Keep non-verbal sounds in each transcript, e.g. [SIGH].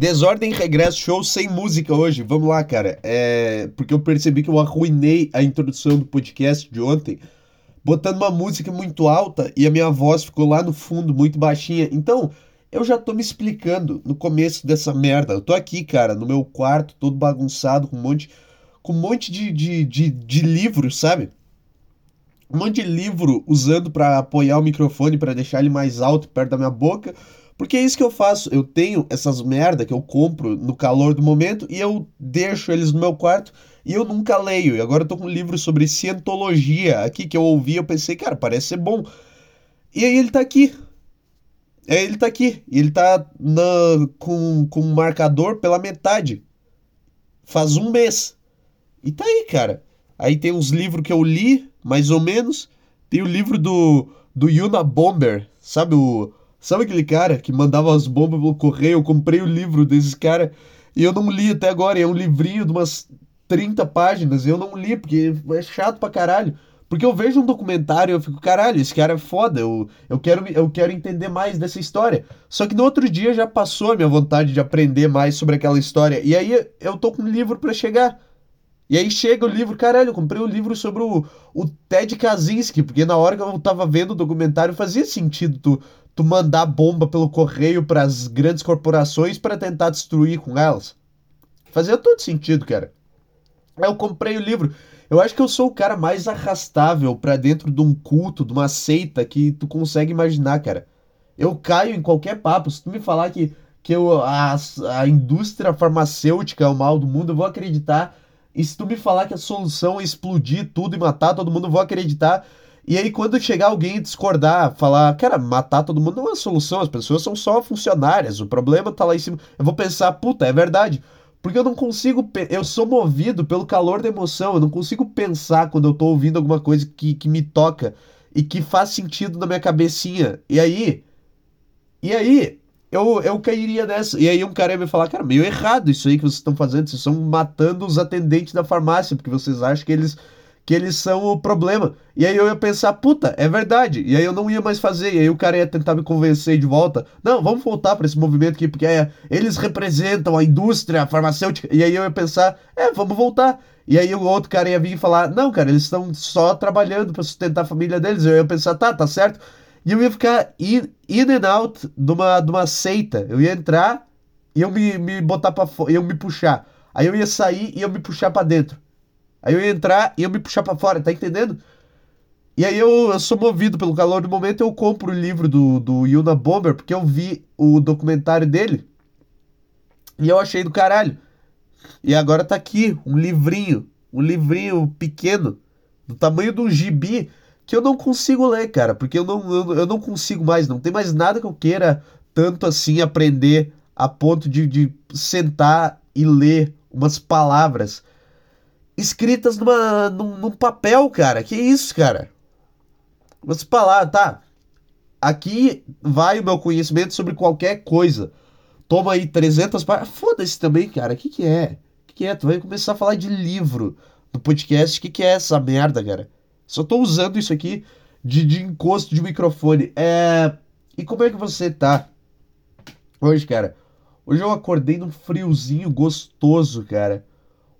Desordem Regresso Show sem música hoje. Vamos lá, cara. É... Porque eu percebi que eu arruinei a introdução do podcast de ontem, botando uma música muito alta e a minha voz ficou lá no fundo muito baixinha. Então, eu já tô me explicando no começo dessa merda. Eu tô aqui, cara, no meu quarto, todo bagunçado, com um monte, com um monte de, de, de, de livros, sabe? Um monte de livro usando para apoiar o microfone, para deixar ele mais alto perto da minha boca porque é isso que eu faço. Eu tenho essas merda que eu compro no calor do momento e eu deixo eles no meu quarto e eu nunca leio. E agora eu tô com um livro sobre cientologia aqui que eu ouvi eu pensei, cara, parece ser bom. E aí ele tá aqui. É, ele tá aqui. Ele tá na, com, com um marcador pela metade. Faz um mês. E tá aí, cara. Aí tem uns livros que eu li, mais ou menos. Tem o livro do, do Yuna Bomber, sabe o Sabe aquele cara que mandava as bombas pelo correio? Eu comprei o livro desses cara e eu não li até agora. É um livrinho de umas 30 páginas. E eu não li, porque é chato pra caralho. Porque eu vejo um documentário e eu fico, caralho, esse cara é foda, eu, eu, quero, eu quero entender mais dessa história. Só que no outro dia já passou a minha vontade de aprender mais sobre aquela história. E aí eu tô com um livro para chegar. E aí chega o livro, caralho, eu comprei um livro sobre o, o Ted Kaczynski, porque na hora que eu tava vendo o documentário fazia sentido tu, tu mandar bomba pelo correio para as grandes corporações para tentar destruir com elas. Fazia todo sentido, cara. Aí eu comprei o livro. Eu acho que eu sou o cara mais arrastável para dentro de um culto, de uma seita que tu consegue imaginar, cara. Eu caio em qualquer papo. Se tu me falar que, que eu, a, a indústria farmacêutica é o mal do mundo, eu vou acreditar e se tu me falar que a solução é explodir tudo e matar todo mundo, eu vou acreditar. E aí, quando chegar alguém e discordar, falar, cara, matar todo mundo não é a solução, as pessoas são só funcionárias, o problema tá lá em cima. Eu vou pensar, puta, é verdade. Porque eu não consigo. Eu sou movido pelo calor da emoção, eu não consigo pensar quando eu tô ouvindo alguma coisa que, que me toca e que faz sentido na minha cabecinha. E aí. E aí, eu, eu cairia nessa. E aí um cara ia me falar, cara, meio errado isso aí que vocês estão fazendo. Vocês estão matando os atendentes da farmácia, porque vocês acham que eles que eles são o problema. E aí eu ia pensar, puta, é verdade. E aí eu não ia mais fazer. E aí o cara ia tentar me convencer de volta. Não, vamos voltar para esse movimento aqui, porque é, eles representam a indústria farmacêutica. E aí eu ia pensar, é, vamos voltar. E aí o outro cara ia vir e falar, não, cara, eles estão só trabalhando para sustentar a família deles. Eu ia pensar, tá, tá certo. E eu ia ficar in, in and out de uma, de uma seita. Eu ia entrar e eu me, me botar pra fora, eu me puxar. Aí eu ia sair e eu me puxar para dentro. Aí eu ia entrar e eu me puxar para fora, tá entendendo? E aí eu, eu, sou movido pelo calor do momento, eu compro o livro do, do Yuna Bomber, porque eu vi o documentário dele. E eu achei do caralho. E agora tá aqui, um livrinho. Um livrinho pequeno, do tamanho de um gibi, que eu não consigo ler, cara, porque eu não, eu, eu não consigo mais, não tem mais nada que eu queira tanto assim aprender a ponto de, de sentar e ler umas palavras escritas numa, num, num papel, cara. Que isso, cara? Umas palavras, tá? Aqui vai o meu conhecimento sobre qualquer coisa. Toma aí 300 páginas. Foda-se também, cara. O que, que é? O que, que é? Tu vai começar a falar de livro no podcast. O que, que é essa merda, cara? Só tô usando isso aqui de, de encosto de microfone. É. E como é que você tá? Hoje, cara. Hoje eu acordei num friozinho gostoso, cara.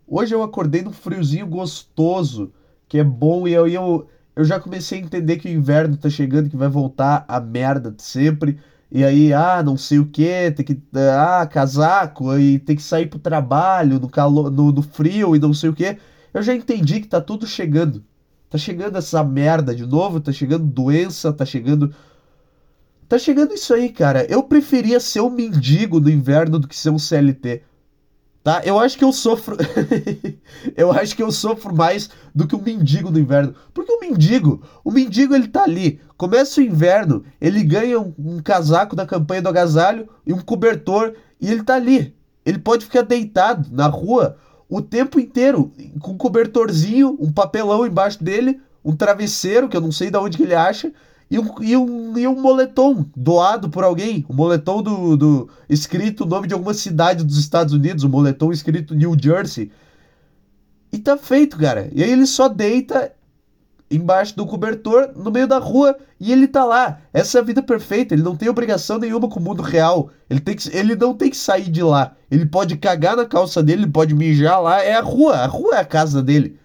Hoje eu acordei num friozinho gostoso, que é bom, e eu, eu, eu já comecei a entender que o inverno tá chegando, que vai voltar a merda de sempre. E aí, ah, não sei o que, tem que. Ah, casaco, aí tem que sair pro trabalho, no calor, no, no frio e não sei o que. Eu já entendi que tá tudo chegando. Tá chegando essa merda de novo, tá chegando doença, tá chegando. Tá chegando isso aí, cara. Eu preferia ser um mendigo no inverno do que ser um CLT. Tá? Eu acho que eu sofro. [LAUGHS] eu acho que eu sofro mais do que um mendigo no inverno. Porque o mendigo, o mendigo ele tá ali. Começa o inverno, ele ganha um, um casaco da campanha do agasalho e um cobertor e ele tá ali. Ele pode ficar deitado na rua o tempo inteiro, com um cobertorzinho, um papelão embaixo dele, um travesseiro, que eu não sei de onde que ele acha, e um, e um, e um moletom doado por alguém, o um moletom do, do escrito o nome de alguma cidade dos Estados Unidos, o um moletom escrito New Jersey. E tá feito, cara. E aí ele só deita embaixo do cobertor, no meio da rua, e ele tá lá. Essa é a vida perfeita. Ele não tem obrigação nenhuma com o mundo real. Ele, tem que, ele não tem que sair de lá. Ele pode cagar na calça dele, ele pode mijar lá. É a rua. A rua é a casa dele.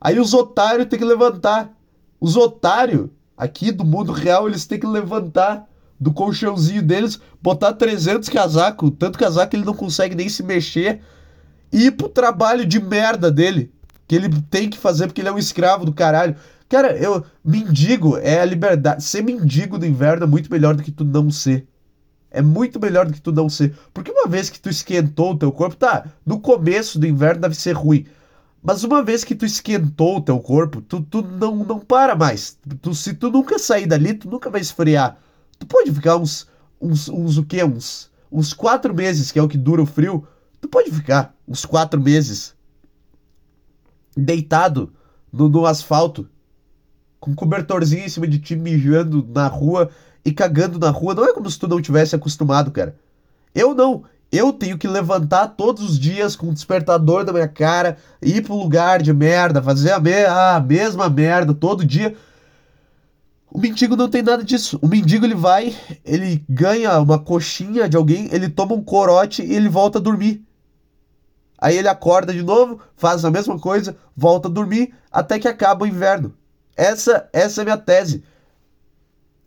Aí os otários têm que levantar. Os otários aqui do mundo real, eles têm que levantar do colchãozinho deles, botar 300 casacos, tanto casaco que ele não consegue nem se mexer, e ir pro trabalho de merda dele, que ele tem que fazer porque ele é um escravo do caralho. Cara, eu mendigo é a liberdade. Ser mendigo no inverno é muito melhor do que tu não ser. É muito melhor do que tu não ser. Porque uma vez que tu esquentou o teu corpo, tá, no começo do inverno deve ser ruim. Mas uma vez que tu esquentou o teu corpo, tu, tu não, não para mais. Tu, se tu nunca sair dali, tu nunca vai esfriar. Tu pode ficar uns, uns, uns o quê? Uns, uns quatro meses, que é o que dura o frio. Tu pode ficar uns quatro meses deitado no, no asfalto, com um cobertorzinho em cima de ti, mijando na rua e cagando na rua. Não é como se tu não tivesse acostumado, cara. Eu não. Eu tenho que levantar todos os dias com um despertador na minha cara, ir pro lugar de merda, fazer a, me a mesma merda todo dia. O mendigo não tem nada disso. O mendigo ele vai, ele ganha uma coxinha de alguém, ele toma um corote e ele volta a dormir. Aí ele acorda de novo, faz a mesma coisa, volta a dormir até que acaba o inverno. Essa, essa é a minha tese.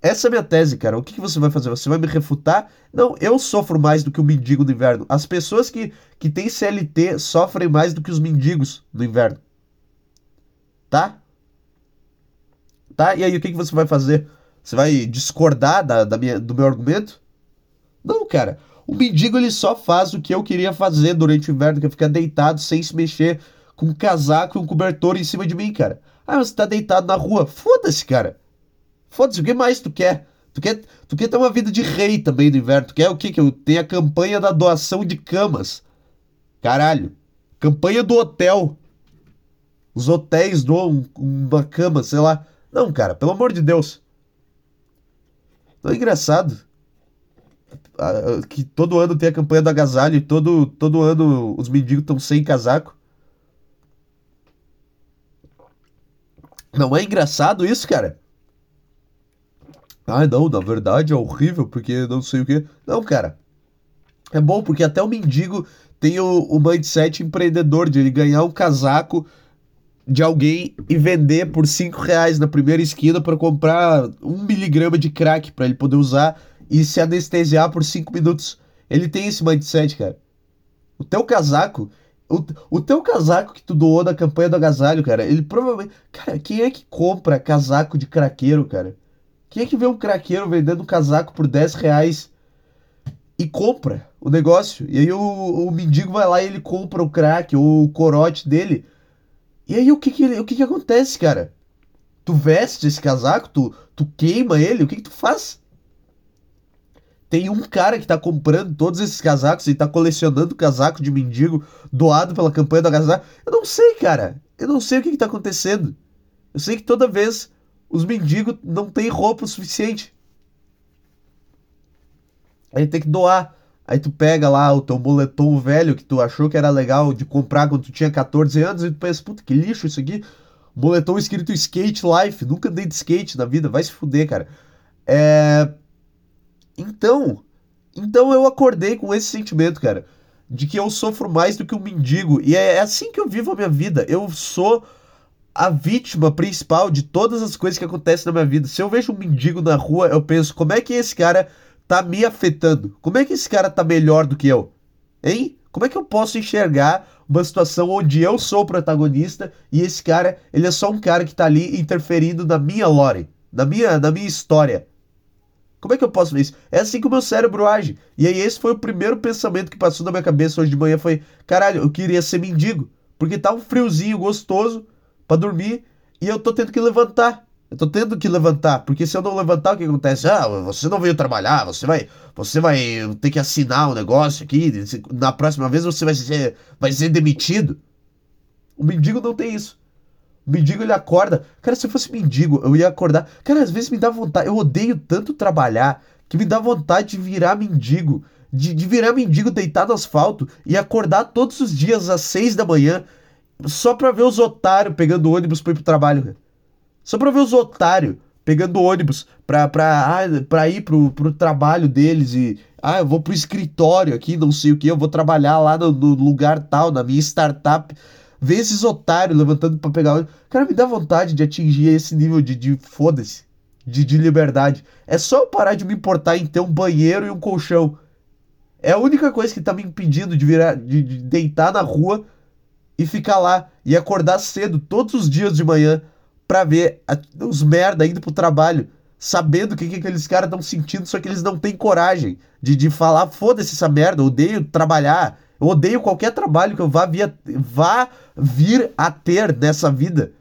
Essa é a minha tese, cara. O que, que você vai fazer? Você vai me refutar? Não, eu sofro mais do que o mendigo no inverno. As pessoas que, que têm CLT sofrem mais do que os mendigos no inverno. Tá? Tá? E aí, o que, que você vai fazer? Você vai discordar da, da minha, do meu argumento? Não, cara. O mendigo ele só faz o que eu queria fazer durante o inverno, que é ficar deitado sem se mexer, com um casaco e um cobertor em cima de mim, cara. Ah, você tá deitado na rua. Foda-se, cara. Foda-se, o que mais tu quer? Tu quer, tu quer ter uma vida de rei também no inverno. Tu quer o quê? Que eu tenha a campanha da doação de camas. Caralho. Campanha do hotel. Os hotéis doam uma cama, sei lá. Não, cara, pelo amor de Deus. Não é engraçado. Que todo ano tem a campanha do agasalho e todo, todo ano os mendigos estão sem casaco. Não é engraçado isso, cara? Ah, não, na verdade é horrível porque não sei o que. Não, cara. É bom porque até o mendigo tem o, o mindset empreendedor de ele ganhar um casaco de alguém e vender por 5 reais na primeira esquina para comprar um miligrama de crack para ele poder usar e se anestesiar por 5 minutos. Ele tem esse mindset, cara. O teu casaco, o, o teu casaco que tu doou na campanha do agasalho, cara, ele provavelmente. Cara, quem é que compra casaco de craqueiro, cara? Quem é que vê um craqueiro vendendo um casaco por 10 reais e compra o negócio? E aí o, o mendigo vai lá e ele compra o crack ou o corote dele. E aí o que que, o que que acontece, cara? Tu veste esse casaco, tu, tu queima ele, o que que tu faz? Tem um cara que tá comprando todos esses casacos e tá colecionando casaco de mendigo doado pela campanha do agasalho. Eu não sei, cara. Eu não sei o que que tá acontecendo. Eu sei que toda vez os mendigos não têm roupa o suficiente. Aí tem que doar. Aí tu pega lá o teu moletom velho que tu achou que era legal de comprar quando tu tinha 14 anos e tu pensa, puta, que lixo isso aqui. Moletom escrito Skate Life. Nunca dei de skate na vida, vai se fuder, cara. É... Então, então eu acordei com esse sentimento, cara, de que eu sofro mais do que um mendigo. E é assim que eu vivo a minha vida. Eu sou a vítima principal de todas as coisas que acontecem na minha vida. Se eu vejo um mendigo na rua, eu penso, como é que esse cara tá me afetando? Como é que esse cara tá melhor do que eu? Hein? Como é que eu posso enxergar uma situação onde eu sou o protagonista e esse cara, ele é só um cara que tá ali interferindo na minha lore, na minha, na minha história? Como é que eu posso ver isso? É assim que o meu cérebro age. E aí esse foi o primeiro pensamento que passou na minha cabeça hoje de manhã, foi, caralho, eu queria ser mendigo, porque tá um friozinho gostoso, para dormir e eu tô tendo que levantar. Eu tô tendo que levantar, porque se eu não levantar, o que acontece? Ah, você não veio trabalhar, você vai, você vai ter que assinar um negócio aqui, na próxima vez você vai ser, vai ser demitido. O mendigo não tem isso. Mendigo ele acorda. Cara, se eu fosse mendigo, eu ia acordar. Cara, às vezes me dá vontade. Eu odeio tanto trabalhar que me dá vontade de virar mendigo. De, de virar mendigo deitado no asfalto e acordar todos os dias às seis da manhã só pra ver os otários pegando ônibus pra ir pro trabalho, cara. Só pra ver os otários pegando ônibus pra, pra, ah, pra ir pro, pro trabalho deles e. Ah, eu vou pro escritório aqui, não sei o que, eu vou trabalhar lá no, no lugar tal, na minha startup. Ver esses otários levantando pra pegar. Cara, me dá vontade de atingir esse nível de, de foda-se, de, de liberdade. É só eu parar de me importar em ter um banheiro e um colchão. É a única coisa que tá me impedindo de virar, de, de deitar na rua e ficar lá e acordar cedo todos os dias de manhã pra ver a, os merda indo pro trabalho, sabendo o que, que aqueles caras estão sentindo, só que eles não têm coragem de, de falar, foda-se essa merda, odeio trabalhar, eu odeio qualquer trabalho que eu vá, via, vá vir a ter nessa vida.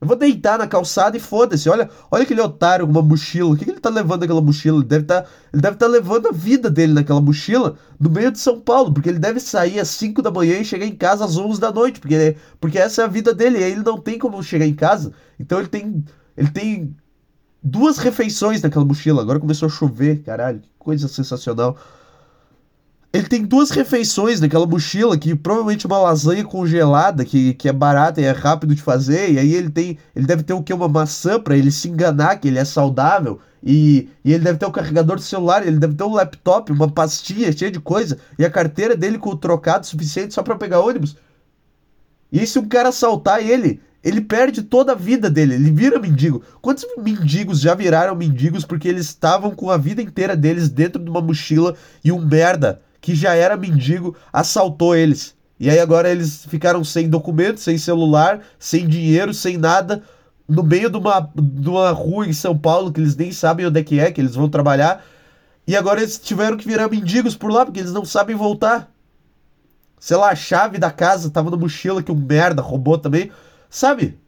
Eu vou deitar na calçada e foda-se. Olha, olha aquele otário com uma mochila. O que, que ele tá levando naquela mochila? Ele deve tá, estar tá levando a vida dele naquela mochila no meio de São Paulo. Porque ele deve sair às 5 da manhã e chegar em casa às 11 da noite. Porque, porque essa é a vida dele. E ele não tem como chegar em casa. Então ele tem, ele tem duas refeições naquela mochila. Agora começou a chover, caralho. Que coisa sensacional. Ele tem duas refeições naquela mochila, que provavelmente uma lasanha congelada, que, que é barata e é rápido de fazer, e aí ele tem. Ele deve ter o que? Uma maçã para ele se enganar que ele é saudável. E, e ele deve ter o carregador do celular, ele deve ter um laptop, uma pastinha cheia de coisa, e a carteira dele com o trocado suficiente só para pegar ônibus. E se um cara assaltar ele, ele perde toda a vida dele, ele vira mendigo. Quantos mendigos já viraram mendigos porque eles estavam com a vida inteira deles dentro de uma mochila e um merda que já era mendigo, assaltou eles. E aí agora eles ficaram sem documento, sem celular, sem dinheiro, sem nada, no meio de uma, de uma rua em São Paulo que eles nem sabem onde é que é, que eles vão trabalhar. E agora eles tiveram que virar mendigos por lá, porque eles não sabem voltar. Sei lá, a chave da casa tava na mochila que um merda roubou também. Sabe?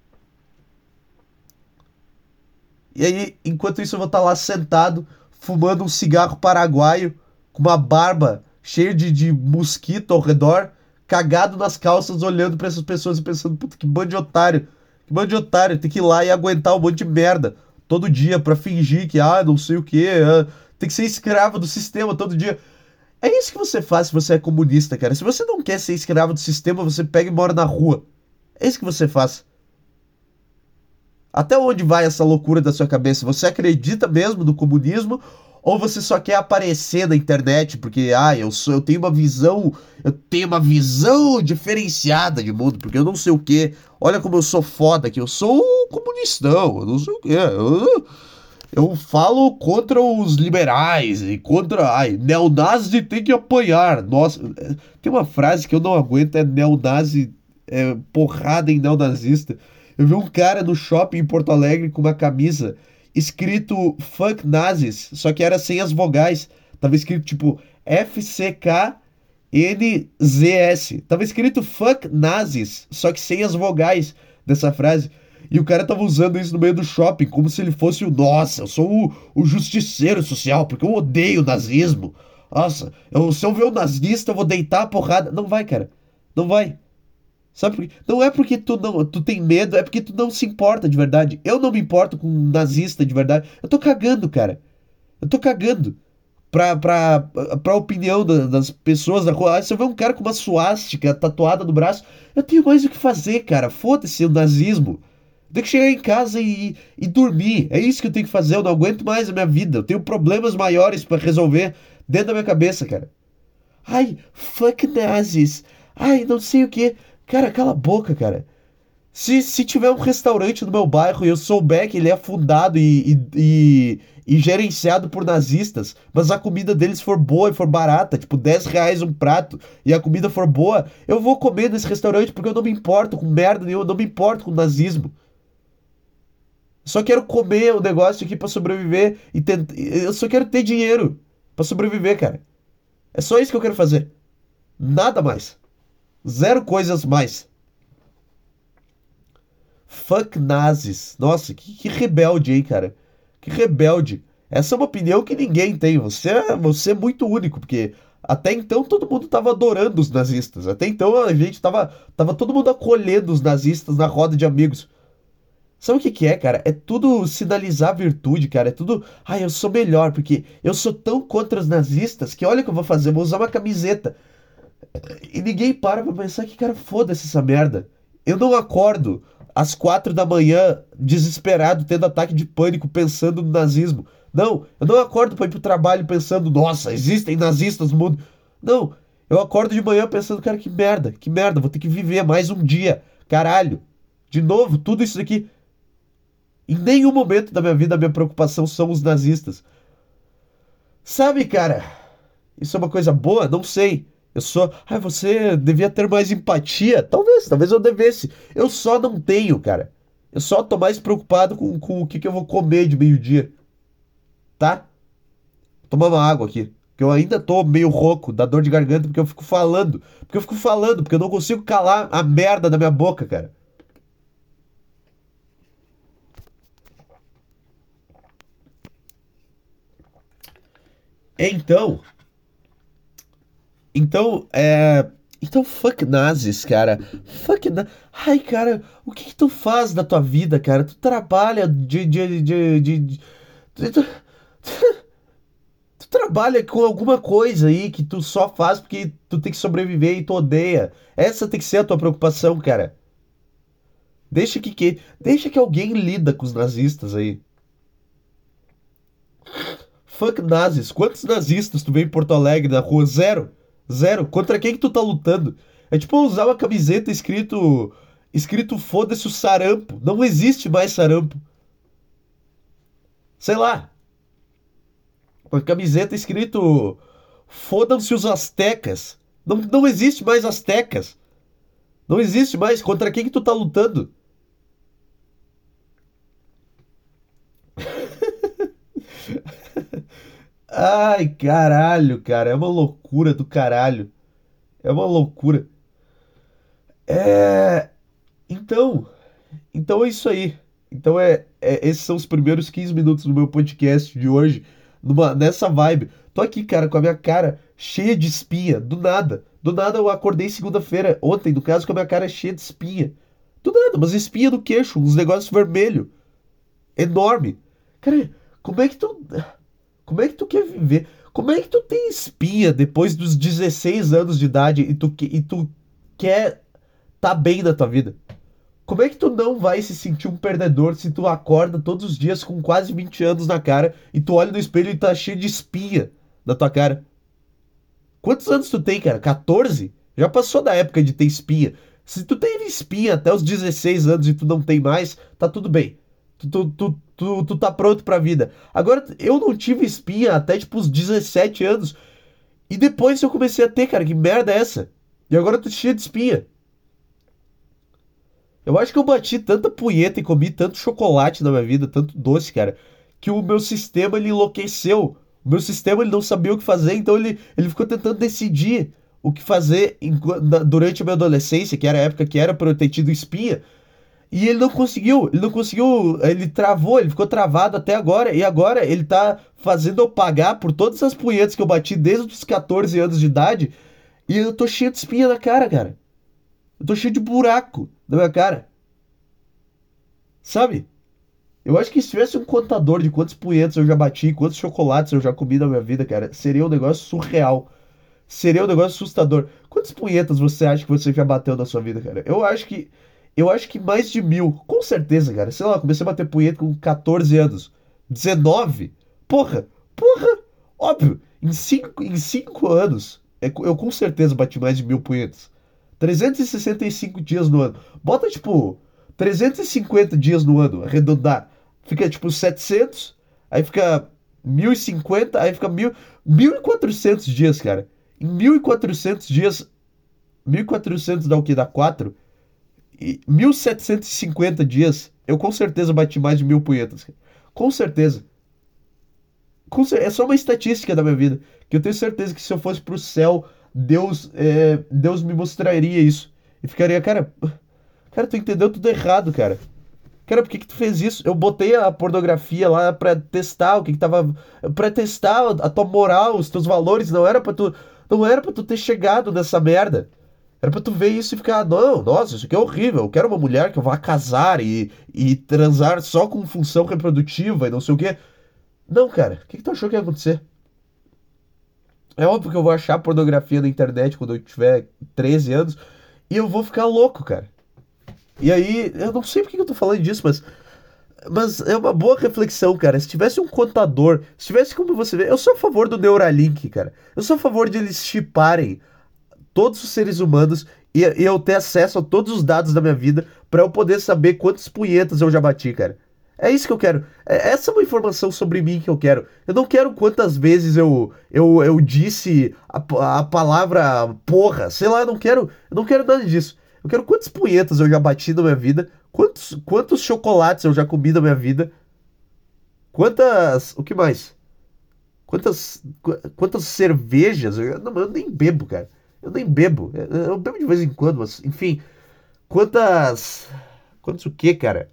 E aí, enquanto isso, eu vou estar tá lá sentado, fumando um cigarro paraguaio, com uma barba cheio de, de mosquito ao redor, cagado nas calças, olhando para essas pessoas e pensando, puta, que bando de otário. Que bando de otário, tem que ir lá e aguentar um monte de merda todo dia para fingir que, ah, não sei o que, ah, tem que ser escravo do sistema todo dia. É isso que você faz se você é comunista, cara. Se você não quer ser escravo do sistema, você pega e mora na rua. É isso que você faz. Até onde vai essa loucura da sua cabeça? Você acredita mesmo no comunismo ou você só quer aparecer na internet porque, ah, eu sou, eu tenho uma visão, eu tenho uma visão diferenciada de mundo, porque eu não sei o que. Olha como eu sou foda que eu sou um comunistão, eu não sei o que. Eu, eu falo contra os liberais e contra, ai, neonazi tem que apanhar. Nossa, tem uma frase que eu não aguento, é neonazi, é, porrada em neonazista. Eu vi um cara no shopping em Porto Alegre com uma camisa escrito Fuck Nazis, só que era sem as vogais. Tava escrito tipo F-C-K-N-Z-S. Tava escrito Fuck Nazis, só que sem as vogais dessa frase. E o cara tava usando isso no meio do shopping, como se ele fosse o nossa, eu sou o, o justiceiro social, porque eu odeio o nazismo. Nossa, eu, se eu ver um nazista, eu vou deitar a porrada. Não vai, cara. Não vai. Sabe por quê? Não é porque tu não tu tem medo, é porque tu não se importa de verdade. Eu não me importo com um nazista de verdade. Eu tô cagando, cara. Eu tô cagando pra, pra, pra opinião da, das pessoas da rua. Ah, se eu ver um cara com uma suástica tatuada no braço, eu tenho mais o que fazer, cara. Foda-se o nazismo. Eu tenho que chegar em casa e, e dormir. É isso que eu tenho que fazer. Eu não aguento mais a minha vida. Eu tenho problemas maiores para resolver dentro da minha cabeça, cara. Ai, fuck nazis. Ai, não sei o que. Cara, cala a boca, cara. Se, se tiver um restaurante no meu bairro e eu souber que ele é fundado e, e, e, e, gerenciado por nazistas, mas a comida deles for boa e for barata, tipo 10 reais um prato, e a comida for boa, eu vou comer nesse restaurante porque eu não me importo com merda nenhuma, eu não me importo com nazismo. Só quero comer o negócio aqui para sobreviver e eu só quero ter dinheiro para sobreviver, cara. É só isso que eu quero fazer. Nada mais. Zero coisas mais. Fuck nazis. Nossa, que, que rebelde, hein, cara? Que rebelde. Essa é uma opinião que ninguém tem. Você, é, você é muito único, porque até então todo mundo estava adorando os nazistas. Até então a gente estava tava todo mundo acolhendo os nazistas na roda de amigos. Sabe o que, que é, cara? É tudo sinalizar virtude, cara. É tudo. Ah, eu sou melhor, porque eu sou tão contra os nazistas que olha o que eu vou fazer. Eu vou usar uma camiseta e ninguém para pra pensar que, cara, foda-se essa merda. Eu não acordo às quatro da manhã, desesperado, tendo ataque de pânico, pensando no nazismo. Não, eu não acordo para ir pro trabalho pensando, nossa, existem nazistas no mundo. Não, eu acordo de manhã pensando, cara, que merda, que merda, vou ter que viver mais um dia. Caralho. De novo, tudo isso aqui. Em nenhum momento da minha vida a minha preocupação são os nazistas. Sabe, cara? Isso é uma coisa boa? Não sei. Eu só. Ah, você devia ter mais empatia. Talvez, talvez eu devesse. Eu só não tenho, cara. Eu só tô mais preocupado com, com o que, que eu vou comer de meio-dia. Tá? Tomar uma água aqui. Porque eu ainda tô meio rouco, da dor de garganta, porque eu fico falando. Porque eu fico falando, porque eu não consigo calar a merda da minha boca, cara. Então. Então, é. Então, fuck nazis, cara. Fuck na... Ai, cara, o que, que tu faz da tua vida, cara? Tu trabalha de. de, de, de, de... Tu... [LAUGHS] tu trabalha com alguma coisa aí que tu só faz porque tu tem que sobreviver e tu odeia. Essa tem que ser a tua preocupação, cara. Deixa que, que deixa que alguém lida com os nazistas aí. Fuck nazis. Quantos nazistas tu vê em Porto Alegre na rua? Zero. Zero. Contra quem que tu tá lutando? É tipo usar uma camiseta escrito. Escrito foda-se o sarampo. Não existe mais sarampo. Sei lá. Uma camiseta escrito. Fodam-se os astecas. Não, não existe mais astecas. Não existe mais. Contra quem que tu tá lutando? Ai, caralho, cara, é uma loucura do caralho. É uma loucura. É. Então. Então é isso aí. Então é, é, esses são os primeiros 15 minutos do meu podcast de hoje. Numa, nessa vibe. Tô aqui, cara, com a minha cara cheia de espinha. Do nada. Do nada eu acordei segunda-feira. Ontem, no caso, com a minha cara cheia de espinha. Do nada, mas espinha no queixo, uns negócios vermelho. Enorme. Cara, como é que tu. Como é que tu quer viver? Como é que tu tem espinha depois dos 16 anos de idade e tu, e tu quer tá bem na tua vida? Como é que tu não vai se sentir um perdedor se tu acorda todos os dias com quase 20 anos na cara e tu olha no espelho e tá cheio de espinha na tua cara? Quantos anos tu tem, cara? 14? Já passou da época de ter espinha. Se tu teve espinha até os 16 anos e tu não tem mais, tá tudo bem. Tu, tu, tu, tu, tu tá pronto pra vida. Agora, eu não tive espinha até tipo os 17 anos. E depois eu comecei a ter, cara, que merda é essa? E agora eu tô cheio de espinha. Eu acho que eu bati tanta punheta e comi tanto chocolate na minha vida, tanto doce, cara, que o meu sistema ele enlouqueceu. O meu sistema ele não sabia o que fazer, então ele, ele ficou tentando decidir o que fazer durante a minha adolescência, que era a época que era pra eu ter tido espinha. E ele não conseguiu, ele não conseguiu, ele travou, ele ficou travado até agora. E agora ele tá fazendo eu pagar por todas as punhetas que eu bati desde os 14 anos de idade. E eu tô cheio de espinha na cara, cara. Eu tô cheio de buraco na minha cara. Sabe? Eu acho que se tivesse um contador de quantos punhetas eu já bati, quantos chocolates eu já comi na minha vida, cara, seria um negócio surreal. Seria um negócio assustador. Quantas punhetas você acha que você já bateu na sua vida, cara? Eu acho que eu acho que mais de mil, com certeza, cara. Sei lá, comecei a bater punheta com 14 anos. 19? Porra, porra, óbvio. Em 5 em cinco anos, é eu com certeza bati mais de mil punhetas. 365 dias no ano. Bota, tipo, 350 dias no ano, arredondar. Fica, tipo, 700, aí fica 1050, aí fica mil, 1400 dias, cara. Em 1400 dias, 1400 dá o que? Dá 4? 1750 dias, eu com certeza bati mais de mil punhetas. Com certeza. Com cer é só uma estatística da minha vida. Que eu tenho certeza que se eu fosse pro céu, Deus, é, Deus me mostraria isso. E ficaria, cara, cara, tu entendeu tudo errado, cara. Cara, por que, que tu fez isso? Eu botei a pornografia lá pra testar o que, que tava. pra testar a tua moral, os teus valores. Não era pra tu. Não era pra tu ter chegado nessa merda. Era pra tu ver isso e ficar, não, nossa, isso aqui é horrível. Eu quero uma mulher que vá casar e, e transar só com função reprodutiva e não sei o quê. Não, cara, o que, que tu achou que ia acontecer? É óbvio que eu vou achar pornografia na internet quando eu tiver 13 anos e eu vou ficar louco, cara. E aí, eu não sei por que eu tô falando disso, mas. Mas é uma boa reflexão, cara. Se tivesse um contador, se tivesse como você ver, eu sou a favor do Neuralink, cara. Eu sou a favor de eles chiparem todos os seres humanos e, eu ter acesso a todos os dados da minha vida para eu poder saber quantos punhetas eu já bati, cara. É isso que eu quero. É, essa é uma informação sobre mim que eu quero. Eu não quero quantas vezes eu eu, eu disse a, a palavra porra. Sei lá, eu não quero. Eu não quero nada disso. Eu quero quantas punhetas eu já bati na minha vida. Quantos, quantos chocolates eu já comi na minha vida. Quantas. O que mais? Quantas. Quantas cervejas? Eu, não, eu nem bebo, cara. Eu nem bebo. Eu bebo de vez em quando, mas, enfim. Quantas. Quantos o quê, cara?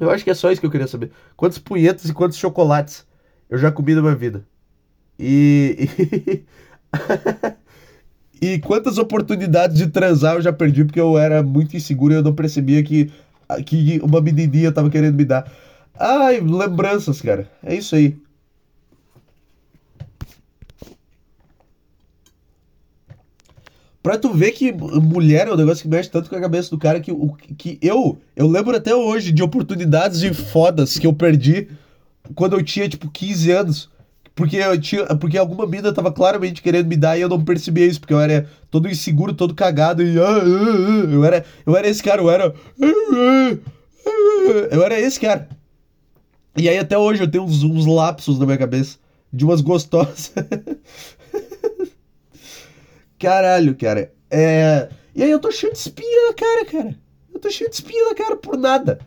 Eu acho que é só isso que eu queria saber. Quantos punhetas e quantos chocolates eu já comi na minha vida? E. [LAUGHS] e quantas oportunidades de transar eu já perdi porque eu era muito inseguro e eu não percebia que, que uma menininha tava querendo me dar. Ai, lembranças, cara. É isso aí. Pra tu ver que mulher é um negócio que mexe tanto com a cabeça do cara que, o, que eu, eu lembro até hoje de oportunidades de fodas que eu perdi quando eu tinha, tipo, 15 anos. Porque eu tinha. Porque alguma mina tava claramente querendo me dar e eu não percebia isso, porque eu era todo inseguro, todo cagado e. Ah, ah, ah, eu era. Eu era esse cara, eu era. Eu era esse cara. E aí até hoje eu tenho uns, uns lapsos na minha cabeça. De umas gostosas. [LAUGHS] Caralho, cara. É... E aí eu tô cheio de espinha na cara, cara. Eu tô cheio de espinha na cara por nada.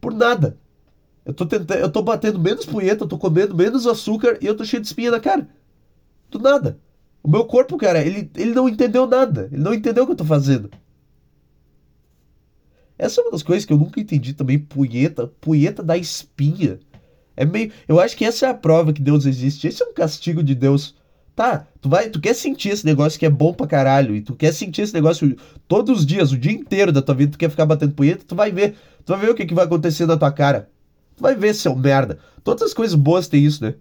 Por nada. Eu tô tentando, eu tô batendo menos punheta, eu tô comendo menos açúcar e eu tô cheio de espinha na cara. Do nada. O meu corpo, cara, ele, ele não entendeu nada. Ele não entendeu o que eu tô fazendo. Essa é uma das coisas que eu nunca entendi também. Punheta. Punheta da espinha. É meio. Eu acho que essa é a prova que Deus existe. Esse é um castigo de Deus Tá, tu vai, tu quer sentir esse negócio que é bom pra caralho, e tu quer sentir esse negócio todos os dias, o dia inteiro da tua vida, tu quer ficar batendo punheta, tu vai ver. Tu vai ver o que, que vai acontecer na tua cara. Tu vai ver, seu merda. Todas as coisas boas têm isso, né?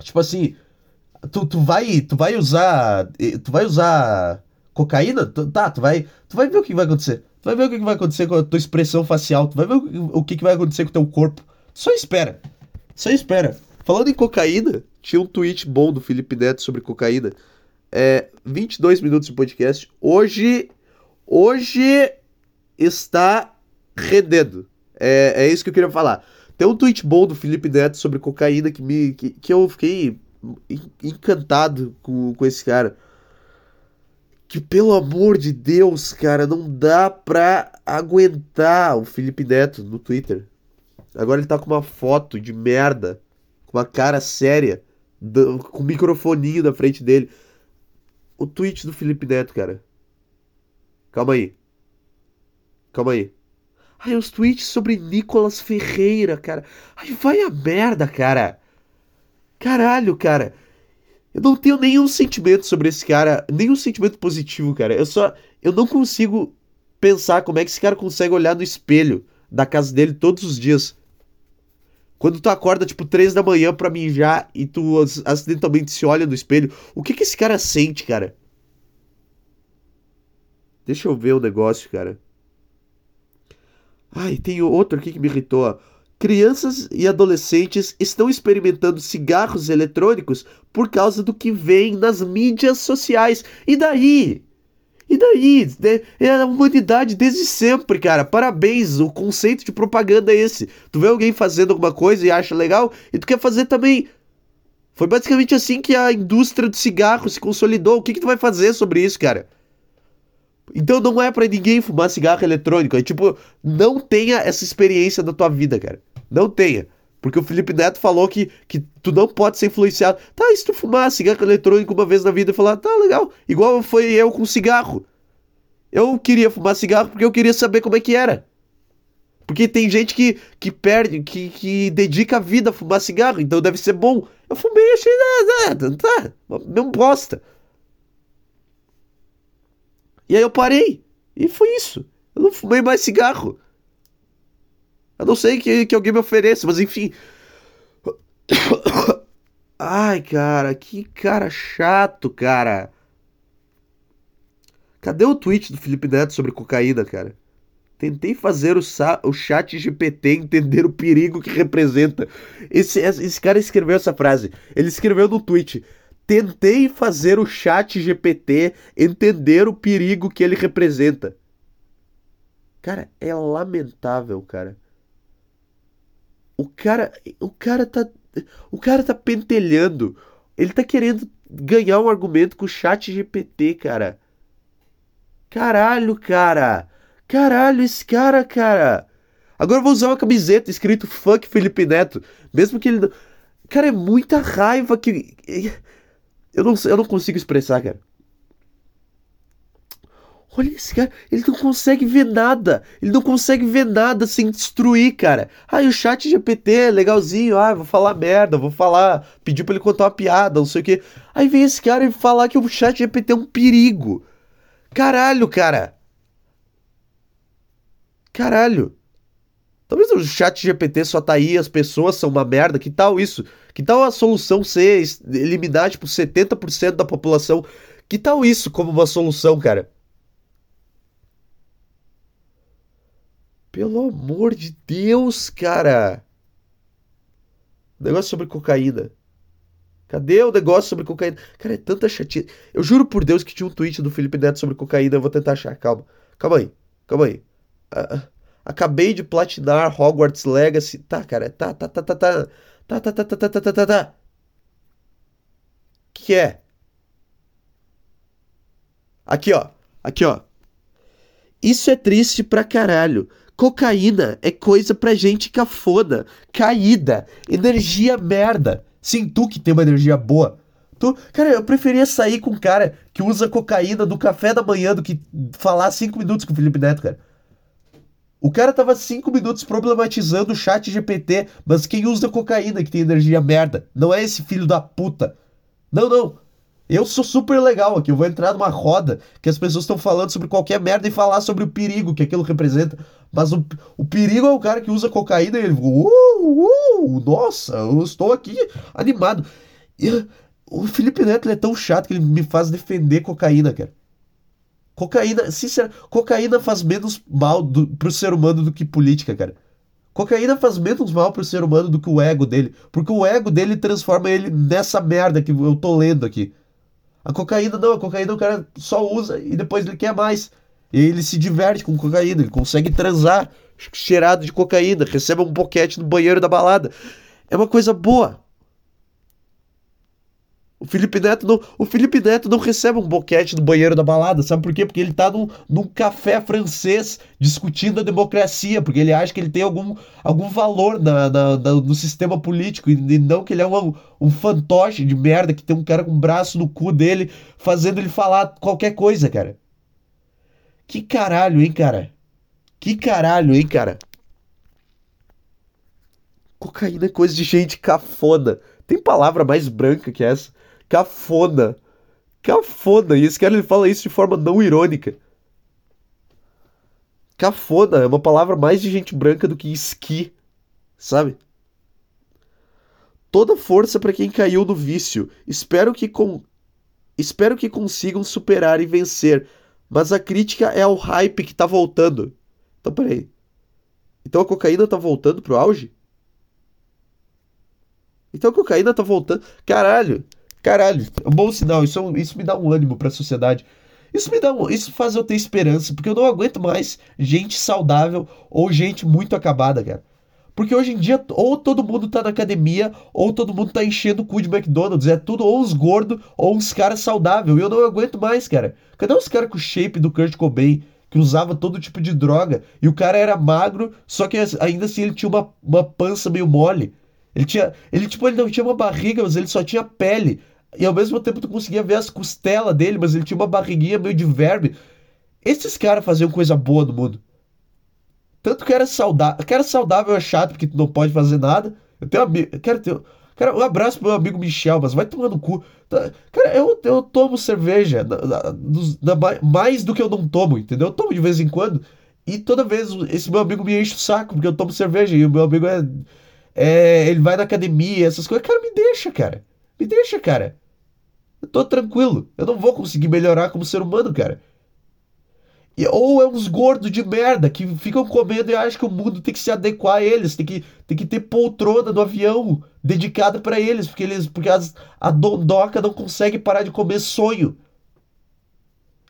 Tipo assim, tu, tu vai, tu vai usar, tu vai usar cocaína? Tu, tá, tu vai, tu vai ver o que vai acontecer. Tu vai ver o que vai acontecer com a tua expressão facial, tu vai ver o, o que vai acontecer com o teu corpo. Só espera. Só espera. Falando em cocaína, tinha um tweet bom do Felipe Neto sobre cocaína. É, 22 minutos de podcast. Hoje, hoje está rendendo. É, é isso que eu queria falar. Tem um tweet bom do Felipe Neto sobre cocaína que, me, que, que eu fiquei encantado com, com esse cara. Que pelo amor de Deus, cara, não dá pra aguentar o Felipe Neto no Twitter. Agora ele tá com uma foto de merda com uma cara séria, com um microfoninho na frente dele. O tweet do Felipe Neto, cara. Calma aí. Calma aí. Ai, os tweets sobre Nicolas Ferreira, cara. Ai, vai a merda, cara. Caralho, cara. Eu não tenho nenhum sentimento sobre esse cara, nenhum sentimento positivo, cara. Eu só. Eu não consigo pensar como é que esse cara consegue olhar no espelho da casa dele todos os dias quando tu acorda, tipo, três da manhã pra mijar e tu acidentalmente se olha no espelho, o que que esse cara sente, cara? Deixa eu ver o negócio, cara. Ai, tem outro aqui que me irritou, ó. Crianças e adolescentes estão experimentando cigarros eletrônicos por causa do que vem nas mídias sociais. E daí? E daí? Né? É a humanidade desde sempre, cara. Parabéns. O conceito de propaganda é esse. Tu vê alguém fazendo alguma coisa e acha legal e tu quer fazer também. Foi basicamente assim que a indústria do cigarro se consolidou. O que, que tu vai fazer sobre isso, cara? Então não é para ninguém fumar cigarro eletrônico. É tipo, não tenha essa experiência na tua vida, cara. Não tenha. Porque o Felipe Neto falou que, que tu não pode ser influenciado. Tá, e se tu fumar cigarro eletrônico uma vez na vida e falar, tá, legal. Igual foi eu com cigarro. Eu queria fumar cigarro porque eu queria saber como é que era. Porque tem gente que, que perde, que, que dedica a vida a fumar cigarro, então deve ser bom. Eu fumei e achei, nada, tá, não bosta. E aí eu parei. E foi isso. Eu não fumei mais cigarro. A não sei que, que alguém me ofereça, mas enfim. Ai, cara, que cara chato, cara. Cadê o tweet do Felipe Neto sobre cocaína, cara? Tentei fazer o, o chat GPT entender o perigo que representa. Esse, esse cara escreveu essa frase. Ele escreveu no tweet. Tentei fazer o chat GPT entender o perigo que ele representa. Cara, é lamentável, cara. O cara, o cara tá, o cara tá pentelhando. Ele tá querendo ganhar um argumento com o chat GPT, cara. Caralho, cara. Caralho, esse cara, cara. Agora eu vou usar uma camiseta escrito Fuck Felipe Neto. Mesmo que ele. Cara, é muita raiva que. Eu não, eu não consigo expressar, cara. Olha esse cara, ele não consegue ver nada. Ele não consegue ver nada sem destruir, cara. Ah, o chat GPT, legalzinho. Ah, vou falar merda, vou falar. Pedir pra ele contar uma piada, não sei o que. Aí vem esse cara e falar que o chat GPT é um perigo. Caralho, cara. Caralho. Talvez o chat GPT só tá aí, as pessoas são uma merda. Que tal isso? Que tal a solução ser eliminar, tipo, 70% da população? Que tal isso como uma solução, cara? Pelo amor de Deus, cara. Negócio sobre cocaína. Cadê o negócio sobre cocaína? Cara, é tanta chatice. Eu juro por Deus que tinha um tweet do Felipe Neto sobre cocaína. Eu vou tentar achar. Calma. Calma aí. Calma aí. Acabei de platinar Hogwarts Legacy. Tá, cara. Tá, tá, tá, tá, tá. Tá, tá, tá, tá, tá, tá, tá, tá, tá. Que é? Aqui, ó. Aqui, ó. Isso é triste pra caralho. Cocaína é coisa pra gente cafona, caída, energia merda. Sim, tu que tem uma energia boa. Tu, cara, eu preferia sair com um cara que usa cocaína do café da manhã do que falar cinco minutos com o Felipe Neto, cara. O cara tava cinco minutos problematizando o chat GPT, mas quem usa cocaína que tem energia merda? Não é esse filho da puta. Não, não. Eu sou super legal aqui. Eu vou entrar numa roda que as pessoas estão falando sobre qualquer merda e falar sobre o perigo que aquilo representa. Mas o, o perigo é o cara que usa cocaína e ele. Uh, uh, nossa, eu estou aqui animado. E, o Felipe Neto é tão chato que ele me faz defender cocaína, cara. Cocaína, sinceramente, cocaína faz menos mal do, pro ser humano do que política, cara. Cocaína faz menos mal pro ser humano do que o ego dele. Porque o ego dele transforma ele nessa merda que eu tô lendo aqui. A cocaína não, a cocaína o cara só usa e depois ele quer mais. E ele se diverte com cocaína, ele consegue transar cheirado de cocaína, recebe um boquete no banheiro da balada. É uma coisa boa. O Felipe Neto não, o Felipe Neto não recebe um boquete no banheiro da balada, sabe por quê? Porque ele tá num, num café francês discutindo a democracia, porque ele acha que ele tem algum, algum valor na, na, na no sistema político, e, e, não que ele é um, um fantoche de merda que tem um cara com um braço no cu dele fazendo ele falar qualquer coisa, cara. Que caralho, hein, cara? Que caralho, hein, cara? Cocaína é coisa de gente cafona. Tem palavra mais branca que essa? Cafona. Cafona. E esse cara ele fala isso de forma não irônica. Cafona é uma palavra mais de gente branca do que esqui, sabe? Toda força para quem caiu no vício. Espero que com espero que consigam superar e vencer, mas a crítica é ao hype que tá voltando. Então, peraí. Então a cocaína tá voltando pro auge? Então a cocaína tá voltando. Caralho! Caralho, é bom sinal. Isso, é isso me dá um ânimo para a sociedade. Isso me dá um, isso faz eu ter esperança, porque eu não aguento mais gente saudável ou gente muito acabada, cara. Porque hoje em dia, ou todo mundo tá na academia, ou todo mundo tá enchendo o cu de McDonald's. É tudo ou uns gordos, ou uns caras saudáveis. E eu não aguento mais, cara. Cadê os caras com o shape do Kurt Cobain, que usava todo tipo de droga? E o cara era magro, só que ainda assim ele tinha uma, uma pança meio mole. Ele tinha. Ele, tipo, ele não tinha uma barriga, mas ele só tinha pele. E ao mesmo tempo tu conseguia ver as costelas dele, mas ele tinha uma barriguinha meio de verme. Esses caras faziam coisa boa no mundo. Tanto que era saudável. Que era saudável é chato, porque tu não pode fazer nada. Eu tenho amigo. Quero ter. Cara, um abraço pro meu amigo Michel, mas vai tomar no cu. Tá, cara, eu, eu tomo cerveja na, na, na, mais do que eu não tomo, entendeu? Eu tomo de vez em quando. E toda vez esse meu amigo me enche o saco, porque eu tomo cerveja. E o meu amigo é. é ele vai na academia, essas coisas. Cara, me deixa, cara. Me deixa, cara. Eu tô tranquilo. Eu não vou conseguir melhorar como ser humano, cara. E, ou é uns gordos de merda que ficam comendo e acham que o mundo tem que se adequar a eles, tem que, tem que ter poltrona no avião dedicada para eles, porque eles porque as, a dondoca não consegue parar de comer sonho.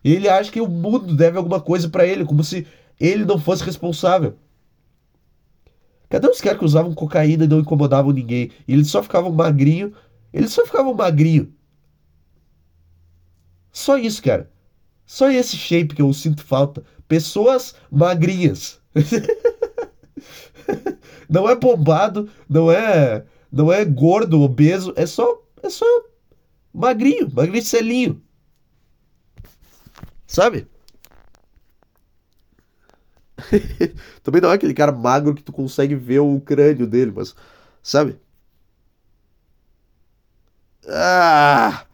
E ele acha que o mundo deve alguma coisa para ele, como se ele não fosse responsável. Cadê os caras que usavam cocaína e não incomodavam ninguém? E eles só ficavam magrinho, eles só ficavam magrinho. Só isso, cara. Só esse shape que eu sinto falta. Pessoas magrinhas. [LAUGHS] não é bombado, não é, não é gordo, obeso, é só, é só magrinho, magricelinho. Sabe? [LAUGHS] Também não é aquele cara magro que tu consegue ver o crânio dele, mas sabe? Ah!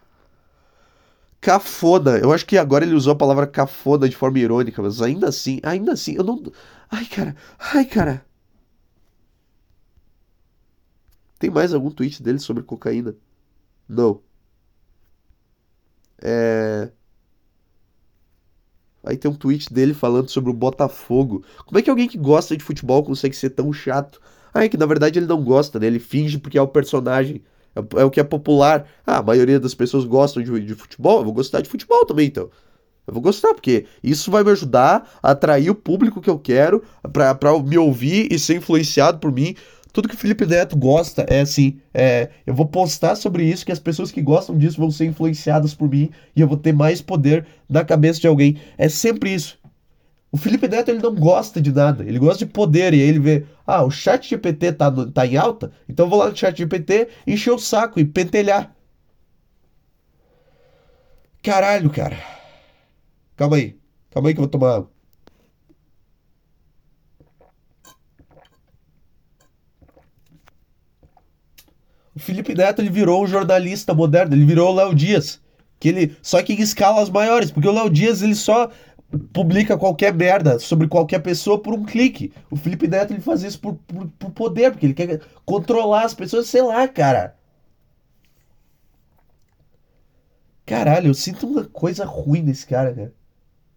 Cafona. Eu acho que agora ele usou a palavra cafona de forma irônica, mas ainda assim, ainda assim, eu não. Ai, cara. Ai, cara. Tem mais algum tweet dele sobre cocaína? Não. É. Aí tem um tweet dele falando sobre o Botafogo. Como é que alguém que gosta de futebol consegue ser tão chato? Ah, é que na verdade ele não gosta, né? Ele finge porque é o personagem. É, é o que é popular. Ah, a maioria das pessoas gostam de, de futebol. Eu vou gostar de futebol também, então. Eu vou gostar, porque isso vai me ajudar a atrair o público que eu quero pra me ouvir e ser influenciado por mim. Tudo que o Felipe Neto gosta é assim: é, eu vou postar sobre isso, que as pessoas que gostam disso vão ser influenciadas por mim e eu vou ter mais poder na cabeça de alguém. É sempre isso. O Felipe Neto ele não gosta de nada, ele gosta de poder, e aí ele vê, ah, o chat GPT tá, no, tá em alta, então eu vou lá no chat GPT, encher o saco e pentelhar. Caralho, cara. Calma aí, calma aí que eu vou tomar água. O Felipe Neto ele virou um jornalista moderno, ele virou o Léo Dias. Que ele, só que em escalas maiores, porque o Léo Dias ele só publica qualquer merda sobre qualquer pessoa por um clique. O Felipe Neto ele faz isso por, por, por poder, porque ele quer controlar as pessoas, sei lá, cara. Caralho, eu sinto uma coisa ruim nesse cara, cara.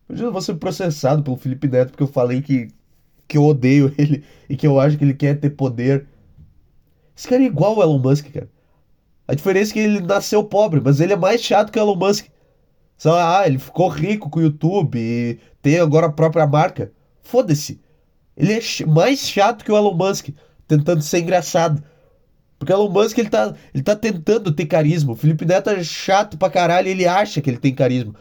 Eu já vou ser processado pelo Felipe Neto porque eu falei que, que eu odeio [LAUGHS] ele e que eu acho que ele quer ter poder. Esse cara é igual o Elon Musk, cara. A diferença é que ele nasceu pobre, mas ele é mais chato que o Elon Musk. Ah, ele ficou rico com o YouTube e tem agora a própria marca. Foda-se. Ele é mais chato que o Elon Musk, tentando ser engraçado. Porque o Elon Musk ele tá, ele tá tentando ter carisma. O Felipe Neto é chato pra caralho, ele acha que ele tem carisma.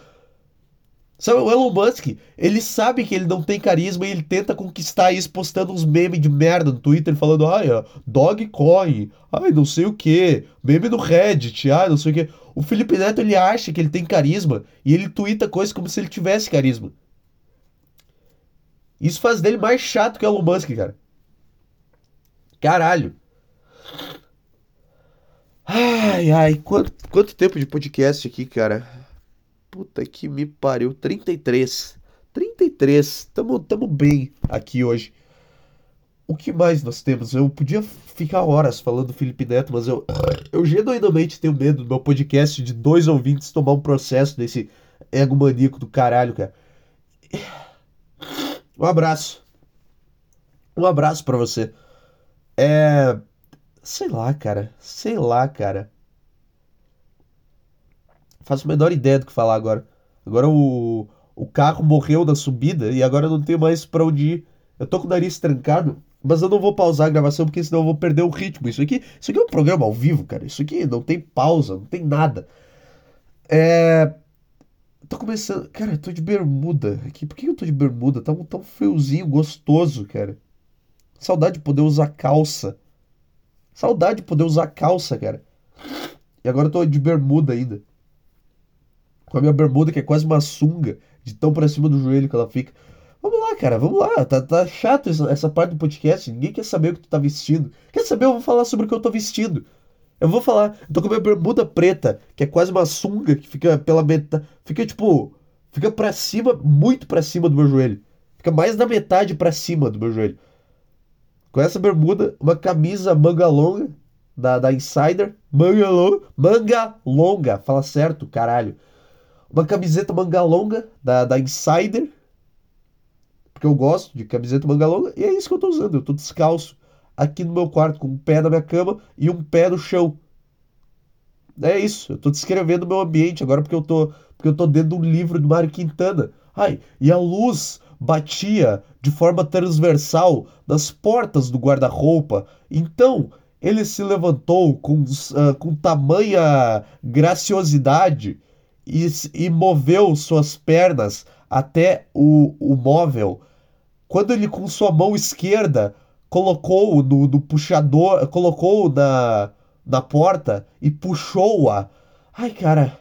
Sabe, o Elon Musk, ele sabe que ele não tem carisma e ele tenta conquistar isso postando uns memes de merda no Twitter falando, ai, Dogecoin, ai, não sei o que, meme no Reddit, ai, não sei o que. O Felipe Neto, ele acha que ele tem carisma e ele twitta coisas como se ele tivesse carisma. Isso faz dele mais chato que o Elon Musk, cara. Caralho. Ai, ai, quanto, quanto tempo de podcast aqui, cara? Puta que me pariu. 33. 33. Tamo, tamo bem aqui hoje. O que mais nós temos? Eu podia ficar horas falando do Felipe Neto, mas eu, eu genuinamente tenho medo do meu podcast de dois ouvintes tomar um processo desse ego maníaco do caralho, cara. Um abraço. Um abraço para você. É. Sei lá, cara. Sei lá, cara faço a menor ideia do que falar agora. Agora o, o carro morreu na subida e agora eu não tenho mais para onde ir. Eu tô com o nariz trancado, mas eu não vou pausar a gravação porque senão eu vou perder o ritmo. Isso aqui, isso aqui é um programa ao vivo, cara. Isso aqui não tem pausa, não tem nada. É. Tô começando. Cara, eu tô de bermuda aqui. Por que eu tô de bermuda? Tá um tão friozinho, gostoso, cara. Saudade de poder usar calça. Saudade de poder usar calça, cara. E agora eu tô de bermuda ainda com a minha bermuda, que é quase uma sunga, de tão pra cima do joelho que ela fica. Vamos lá, cara, vamos lá. Tá, tá chato essa, essa parte do podcast. Ninguém quer saber o que tu tá vestindo. Quer saber? Eu vou falar sobre o que eu tô vestindo. Eu vou falar. Eu tô com minha bermuda preta, que é quase uma sunga, que fica pela metade. Fica tipo. Fica pra cima, muito pra cima do meu joelho. Fica mais da metade pra cima do meu joelho. Com essa bermuda, uma camisa manga longa da, da Insider. Manga longa. Manga longa, fala certo, caralho uma camiseta manga longa da, da Insider Porque eu gosto de camiseta manga longa e é isso que eu tô usando. Eu tô descalço aqui no meu quarto, com um pé na minha cama e um pé no chão. É isso, eu tô descrevendo o meu ambiente agora porque eu tô, porque eu tô dentro de um livro do Mário Quintana. Ai, e a luz batia de forma transversal nas portas do guarda-roupa. Então, ele se levantou com, uh, com tamanha graciosidade e, e moveu suas pernas até o, o móvel. Quando ele, com sua mão esquerda, colocou no, no puxador, colocou na, na porta e puxou-a. Ai, cara.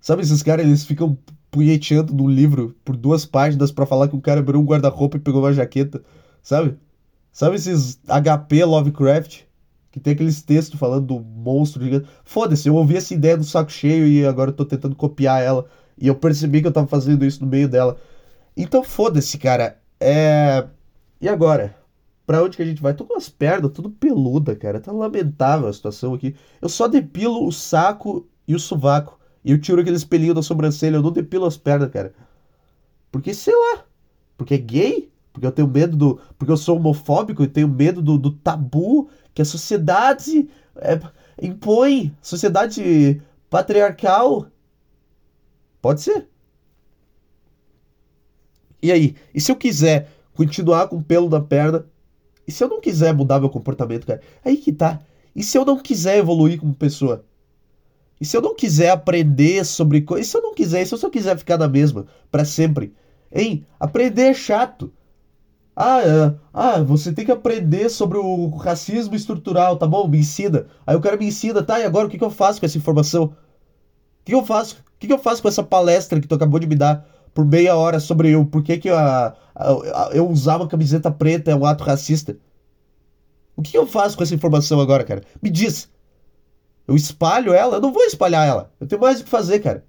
Sabe esses caras, eles ficam punheteando no livro por duas páginas para falar que o cara abriu um guarda-roupa e pegou uma jaqueta, sabe? Sabe esses HP Lovecraft? Que tem aqueles textos falando do monstro gigante. Foda-se, eu ouvi essa ideia do saco cheio e agora eu tô tentando copiar ela. E eu percebi que eu tava fazendo isso no meio dela. Então foda-se, cara. É. E agora? Pra onde que a gente vai? Tô com as pernas tudo peluda, cara. Tá lamentável a situação aqui. Eu só depilo o saco e o sovaco. E eu tiro aquele espelhinho da sobrancelha. Eu não depilo as pernas, cara. Porque, sei lá. Porque é gay? Porque eu tenho medo do. Porque eu sou homofóbico e tenho medo do, do tabu que a sociedade é, impõe. Sociedade patriarcal. Pode ser. E aí? E se eu quiser continuar com pelo na perna? E se eu não quiser mudar meu comportamento, cara? Aí que tá. E se eu não quiser evoluir como pessoa? E se eu não quiser aprender sobre coisas, e se eu não quiser, e se eu só quiser ficar na mesma para sempre? Hein? Aprender é chato. Ah, é, ah, você tem que aprender sobre o racismo estrutural, tá bom? Me ensina. Aí o cara me ensina, tá? E agora o que, que eu faço com essa informação? Que eu faço? O que, que eu faço com essa palestra que tu acabou de me dar por meia hora sobre eu, por que, que a, a, a, eu usar uma camiseta preta é um ato racista? O que, que eu faço com essa informação agora, cara? Me diz. Eu espalho ela? Eu não vou espalhar ela. Eu tenho mais o que fazer, cara.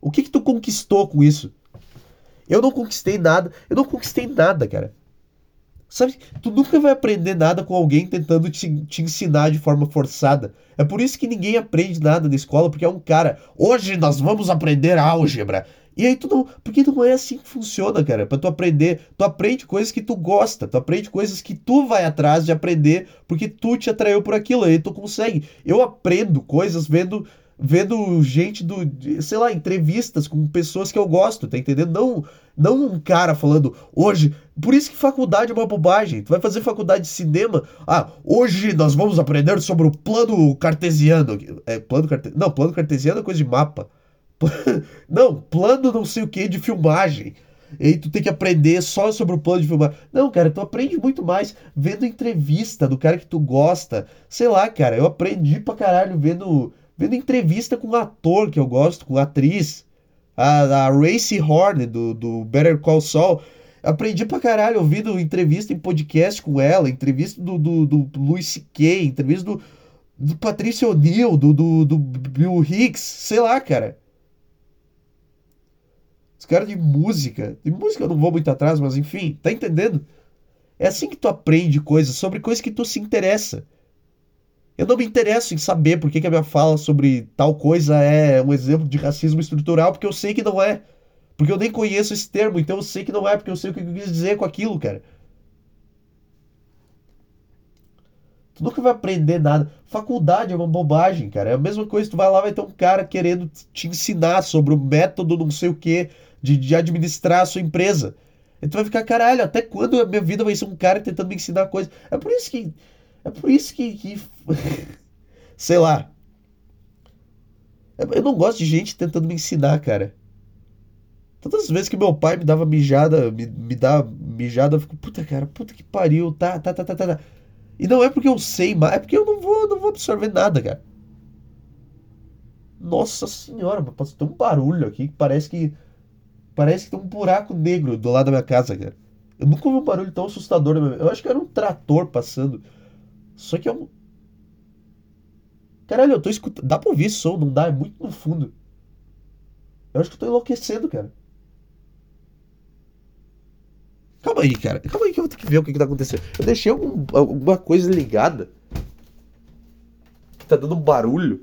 O que que tu conquistou com isso? Eu não conquistei nada. Eu não conquistei nada, cara. Sabe, tu nunca vai aprender nada com alguém tentando te, te ensinar de forma forçada. É por isso que ninguém aprende nada na escola, porque é um cara. Hoje nós vamos aprender álgebra. E aí tu não. Porque não é assim que funciona, cara. Pra tu aprender. Tu aprende coisas que tu gosta. Tu aprende coisas que tu vai atrás de aprender porque tu te atraiu por aquilo. Aí tu consegue. Eu aprendo coisas vendo. Vendo gente do. Sei lá, entrevistas com pessoas que eu gosto, tá entendendo? Não, não um cara falando hoje. Por isso que faculdade é uma bobagem. Tu vai fazer faculdade de cinema. Ah, hoje nós vamos aprender sobre o plano cartesiano. É, plano cartesiano. Não, plano cartesiano é coisa de mapa. [LAUGHS] Não, plano não sei o que de filmagem. E aí tu tem que aprender só sobre o plano de filmagem. Não, cara, tu aprende muito mais vendo entrevista do cara que tu gosta. Sei lá, cara, eu aprendi pra caralho vendo, vendo entrevista com um ator que eu gosto, com atriz. A, a Racy Horn, do, do Better Call Saul. Aprendi pra caralho ouvindo entrevista em podcast com ela, entrevista do, do, do Louis C.K., entrevista do, do Patrício O'Neill, do, do, do Bill Hicks, sei lá, cara. Os caras de música. De música eu não vou muito atrás, mas enfim, tá entendendo? É assim que tu aprende coisas sobre coisas que tu se interessa. Eu não me interesso em saber por que, que a minha fala sobre tal coisa é um exemplo de racismo estrutural, porque eu sei que não é. Porque eu nem conheço esse termo, então eu sei que não é, porque eu sei o que eu quis dizer com aquilo, cara. Tu nunca vai aprender nada. Faculdade é uma bobagem, cara. É a mesma coisa, tu vai lá, vai ter um cara querendo te ensinar sobre o método não sei o que de, de administrar a sua empresa. E tu vai ficar, caralho, até quando a minha vida vai ser um cara tentando me ensinar coisa? É por isso que. É por isso que. que [LAUGHS] sei lá. Eu não gosto de gente tentando me ensinar, cara. Todas as vezes que meu pai me dava mijada, me, me dá mijada, eu fico, puta cara, puta que pariu, tá, tá, tá, tá, tá. tá. E não é porque eu sei mais, é porque eu não vou, não vou absorver nada, cara. Nossa senhora, mas tem um barulho aqui que parece que Parece que tem um buraco negro do lado da minha casa, cara. Eu nunca ouvi um barulho tão assustador Eu acho que era um trator passando. Só que um. Caralho, eu tô escutando. Dá pra ouvir som, não dá? É muito no fundo. Eu acho que eu tô enlouquecendo, cara. Calma aí, cara. Calma aí que eu vou ter que ver o que, que tá acontecendo. Eu deixei algum, alguma coisa ligada. Tá dando um barulho.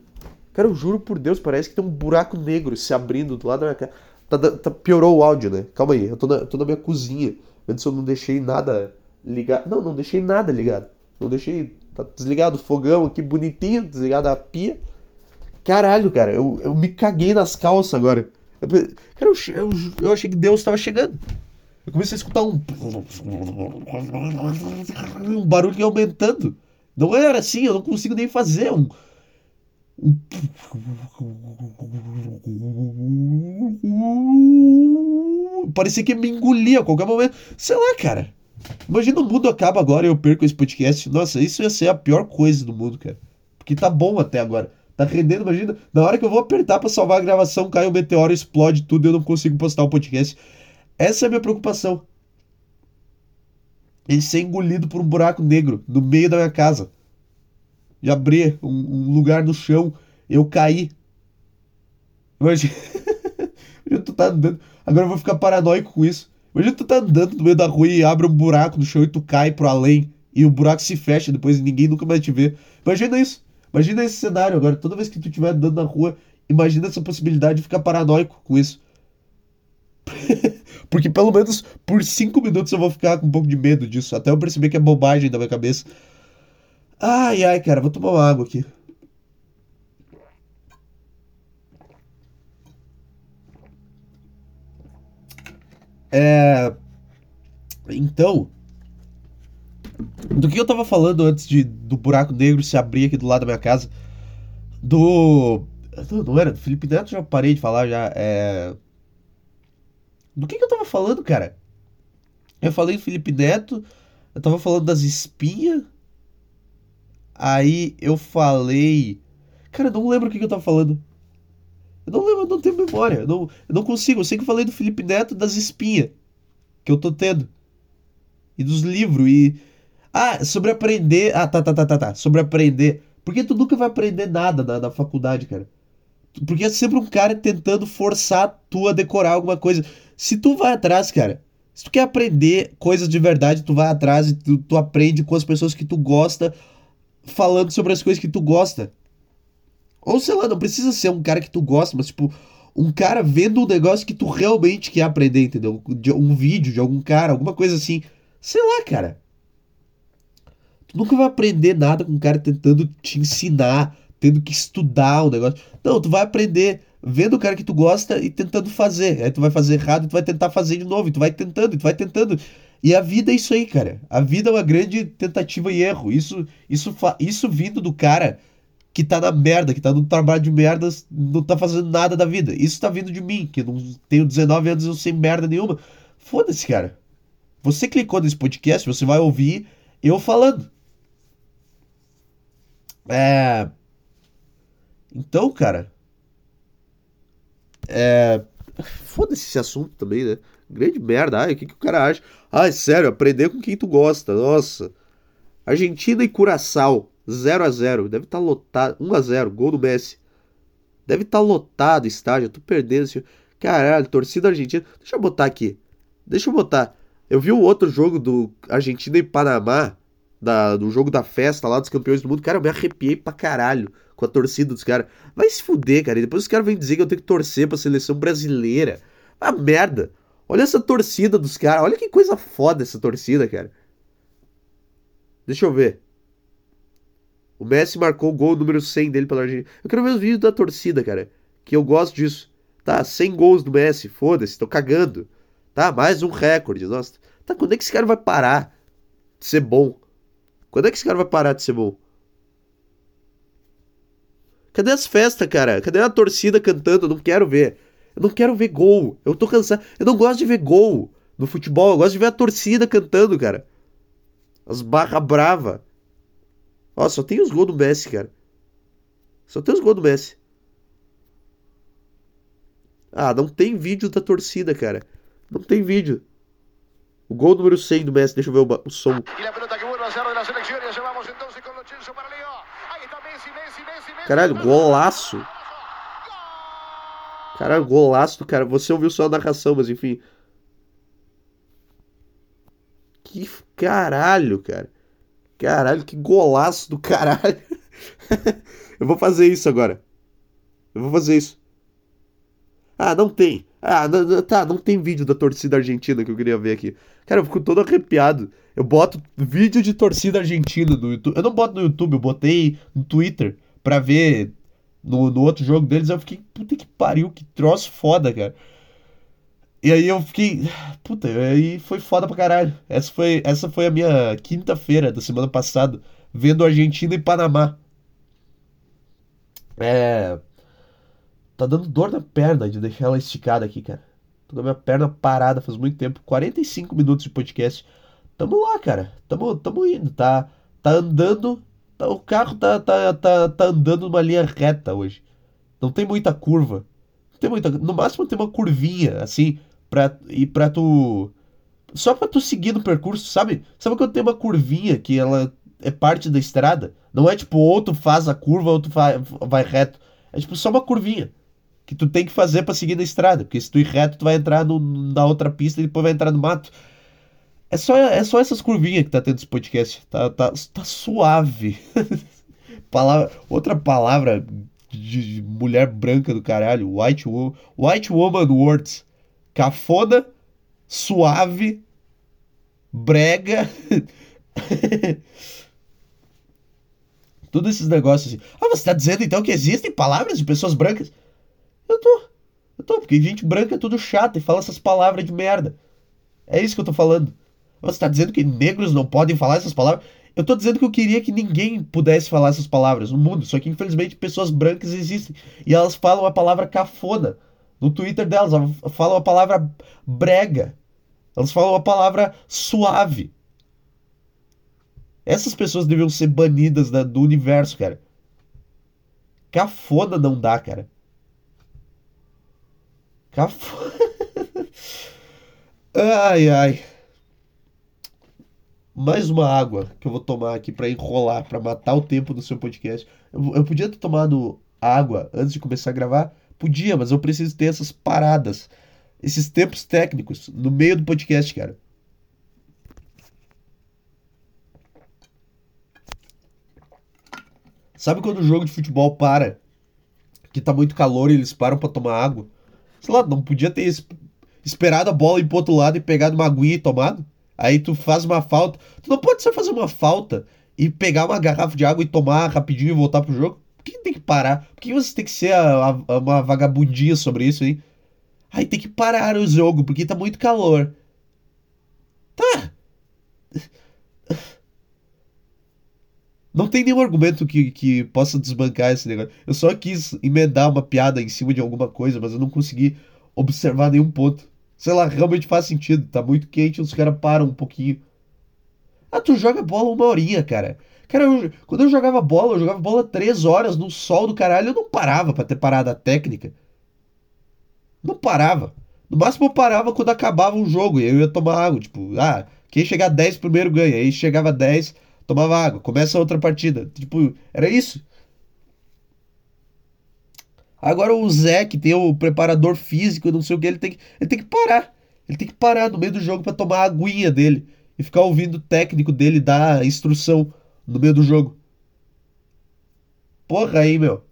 Cara, eu juro por Deus, parece que tem um buraco negro se abrindo do lado da minha casa. Tá, tá, piorou o áudio, né? Calma aí, eu tô na, tô na minha cozinha. Antes eu não deixei nada ligado. Não, não deixei nada ligado. Não deixei. Tá desligado o fogão aqui bonitinho, desligado a pia. Caralho, cara, eu, eu me caguei nas calças agora. Eu, cara, eu, eu, eu achei que Deus tava chegando. Eu comecei a escutar um. Um barulho aumentando. Não era assim, eu não consigo nem fazer um. Parecia que me engolia a qualquer momento. Sei lá, cara. Imagina o mundo acaba agora e eu perco esse podcast. Nossa, isso ia ser a pior coisa do mundo, cara. Porque tá bom até agora. Tá rendendo, imagina. Na hora que eu vou apertar para salvar a gravação, cai o um meteoro, explode tudo e eu não consigo postar o podcast. Essa é a minha preocupação. Ele ser engolido por um buraco negro no meio da minha casa. De abrir um, um lugar no chão, eu caí. Imagina. [LAUGHS] Imagina tu tá andando. Agora eu vou ficar paranoico com isso. Imagina tu tá andando no meio da rua e abre um buraco no chão e tu cai pro além. E o buraco se fecha depois e ninguém nunca mais te vê. Imagina isso. Imagina esse cenário agora. Toda vez que tu estiver andando na rua, imagina essa possibilidade de ficar paranoico com isso. [LAUGHS] Porque pelo menos por cinco minutos eu vou ficar com um pouco de medo disso. Até eu perceber que é bobagem da minha cabeça. Ai, ai, cara, vou tomar uma água aqui. É. Então. Do que eu tava falando antes de, do buraco negro se abrir aqui do lado da minha casa? Do. Não, não era, do Felipe Neto já parei de falar já. É. Do que, que eu tava falando, cara? Eu falei do Felipe Neto, eu tava falando das espinhas. Aí eu falei. Cara, eu não lembro o que, que eu tava falando. Eu não lembro, eu não tenho memória. Eu não, eu não consigo. Eu sei que eu falei do Felipe Neto das espinhas que eu tô tendo. E dos livros. E. Ah, sobre aprender. Ah, tá, tá, tá, tá, tá. Sobre aprender. Porque tu nunca vai aprender nada na, na faculdade, cara. Porque é sempre um cara tentando forçar tu a decorar alguma coisa. Se tu vai atrás, cara, se tu quer aprender coisas de verdade, tu vai atrás e tu, tu aprende com as pessoas que tu gosta, falando sobre as coisas que tu gosta. Ou sei lá, não precisa ser um cara que tu gosta, mas tipo, um cara vendo um negócio que tu realmente quer aprender, entendeu? De um vídeo de algum cara, alguma coisa assim. Sei lá, cara. Tu nunca vai aprender nada com um cara tentando te ensinar, tendo que estudar o um negócio. Não, tu vai aprender vendo o cara que tu gosta e tentando fazer. Aí tu vai fazer errado e tu vai tentar fazer de novo, e tu vai tentando, e tu vai tentando. E a vida é isso aí, cara. A vida é uma grande tentativa e erro. Isso, isso, isso vindo do cara que tá na merda, que tá no trabalho de merda, não tá fazendo nada da vida. Isso tá vindo de mim, que não tenho 19 anos e não sei merda nenhuma. Foda-se, cara. Você clicou nesse podcast, você vai ouvir eu falando. É. Então, cara, é. Foda-se esse assunto também, né? Grande merda. Ai, o que, que o cara acha? Ai, sério, aprender com quem tu gosta. Nossa. Argentina e Curaçao. 0 a 0 Deve estar tá lotado. 1 a 0 Gol do Messi. Deve estar tá lotado o estádio. Eu tô perdendo esse. Caralho, torcida argentina. Deixa eu botar aqui. Deixa eu botar. Eu vi o outro jogo do Argentina e Panamá. Da, do jogo da festa lá dos campeões do mundo. Cara, eu me arrepiei pra caralho com a torcida dos caras. Vai se fuder, cara. E depois os caras vêm dizer que eu tenho que torcer pra seleção brasileira. Ah, merda. Olha essa torcida dos caras. Olha que coisa foda essa torcida, cara. Deixa eu ver. O Messi marcou o gol número 100 dele pela Argentina. Eu quero ver os vídeos da torcida, cara. Que eu gosto disso. Tá, 100 gols do Messi. Foda-se, tô cagando. Tá, mais um recorde. Nossa. Tá, quando é que esse cara vai parar de ser bom? Quando é que esse cara vai parar de ser bom? Cadê as festas, cara? Cadê a torcida cantando? Eu não quero ver. Eu não quero ver gol. Eu tô cansado. Eu não gosto de ver gol no futebol. Eu gosto de ver a torcida cantando, cara. As barra brava. Ó, só tem os gols do Messi, cara. Só tem os gols do Messi. Ah, não tem vídeo da torcida, cara. Não tem vídeo. O gol número 100 do Messi. Deixa eu ver o, o som. Caralho, golaço. Caralho, golaço do cara. Você ouviu só a narração, mas enfim. Que caralho, cara. Caralho, que golaço do caralho. [LAUGHS] Eu vou fazer isso agora. Eu vou fazer isso. Ah, não tem. Ah, tá, não tem vídeo da torcida argentina que eu queria ver aqui. Cara, eu fico todo arrepiado. Eu boto vídeo de torcida argentina no YouTube. Eu não boto no YouTube, eu botei no Twitter pra ver no, no outro jogo deles. Eu fiquei, puta que pariu, que troço foda, cara. E aí eu fiquei. Puta, aí foi foda pra caralho. Essa foi, essa foi a minha quinta-feira da semana passada, vendo Argentina e Panamá. É. Tá dando dor na perna de deixar ela esticada aqui, cara. Tô com a minha perna parada faz muito tempo. 45 minutos de podcast. Tamo lá, cara. Tamo, tamo indo. Tá, tá andando. Tá, o carro tá, tá, tá, tá andando numa linha reta hoje. Não tem muita curva. Não tem muita. No máximo tem uma curvinha, assim, pra, e pra tu. Só pra tu seguir no percurso, sabe? Sabe quando tem uma curvinha que ela é parte da estrada? Não é tipo, ou tu faz a curva ou tu vai, vai reto. É tipo só uma curvinha que tu tem que fazer para seguir na estrada. Porque se tu ir reto, tu vai entrar no, na outra pista e depois vai entrar no mato. É só, é só essas curvinhas que tá tendo esse podcast. Tá, tá, tá suave. [LAUGHS] palavra, outra palavra de mulher branca do caralho. White, wo white woman words. Cafona, suave, brega. [LAUGHS] Todos esses negócios assim. Ah, você tá dizendo então que existem palavras de pessoas brancas? Eu tô. Eu tô, porque gente branca é tudo chata e fala essas palavras de merda. É isso que eu tô falando. Você tá dizendo que negros não podem falar essas palavras? Eu tô dizendo que eu queria que ninguém pudesse falar essas palavras no mundo. Só que infelizmente pessoas brancas existem. E elas falam a palavra cafona. No Twitter delas, elas falam a palavra brega. Elas falam a palavra suave. Essas pessoas deviam ser banidas da, do universo, cara. Cafona não dá, cara. Cafona. [LAUGHS] ai, ai. Mais uma água que eu vou tomar aqui para enrolar, para matar o tempo do seu podcast. Eu, eu podia ter tomado água antes de começar a gravar? Podia, mas eu preciso ter essas paradas, esses tempos técnicos no meio do podcast, cara. Sabe quando o jogo de futebol para? Que tá muito calor e eles param para tomar água? Sei lá, não podia ter esperado a bola ir pro outro lado e pegado uma aguinha e tomado? Aí tu faz uma falta. Tu não pode só fazer uma falta e pegar uma garrafa de água e tomar rapidinho e voltar pro jogo? Por que tem que parar? Por que você tem que ser a, a, uma vagabundinha sobre isso aí? Aí tem que parar o jogo, porque tá muito calor. Tá. Não tem nenhum argumento que, que possa desbancar esse negócio. Eu só quis emendar uma piada em cima de alguma coisa, mas eu não consegui observar nenhum ponto. Sei lá, realmente faz sentido. Tá muito quente, os caras param um pouquinho. Ah, tu joga bola uma horinha, cara. Cara, eu, quando eu jogava bola, eu jogava bola três horas no sol do caralho. Eu não parava pra ter parada técnica. Não parava. No máximo eu parava quando acabava um jogo e eu ia tomar água. Tipo, ah, quem chegar 10 primeiro ganha. Aí chegava 10, tomava água, começa outra partida. Tipo, era isso. Agora o Zé, que tem o preparador físico, não sei o que, ele tem que, ele tem que parar. Ele tem que parar no meio do jogo para tomar a aguinha dele e ficar ouvindo o técnico dele dar instrução no meio do jogo. Porra aí, meu.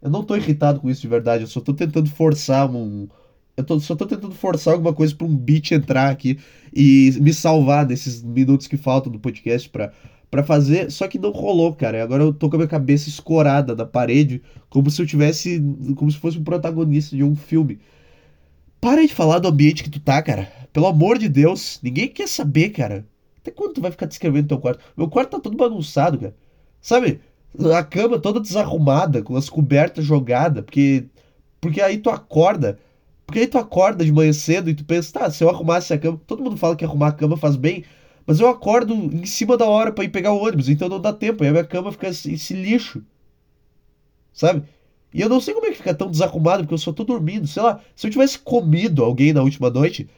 Eu não tô irritado com isso de verdade, eu só tô tentando forçar um, eu tô, só tô tentando forçar alguma coisa pra um beat entrar aqui e me salvar nesses minutos que faltam do podcast pra, pra fazer. Só que não rolou, cara. Agora eu tô com a minha cabeça escorada na parede, como se eu tivesse. como se fosse um protagonista de um filme. Para de falar do ambiente que tu tá, cara. Pelo amor de Deus. Ninguém quer saber, cara. Até quando tu vai ficar descrevendo teu quarto? Meu quarto tá todo bagunçado, cara. Sabe? A cama toda desarrumada, com as cobertas jogadas, porque. Porque aí tu acorda porque aí tu acorda de manhã cedo e tu pensa, tá, se eu arrumasse a cama. Todo mundo fala que arrumar a cama faz bem, mas eu acordo em cima da hora para ir pegar o ônibus, então não dá tempo. Aí a minha cama fica esse lixo. Sabe? E eu não sei como é que fica tão desarrumado, porque eu só tô dormindo. Sei lá, se eu tivesse comido alguém na última noite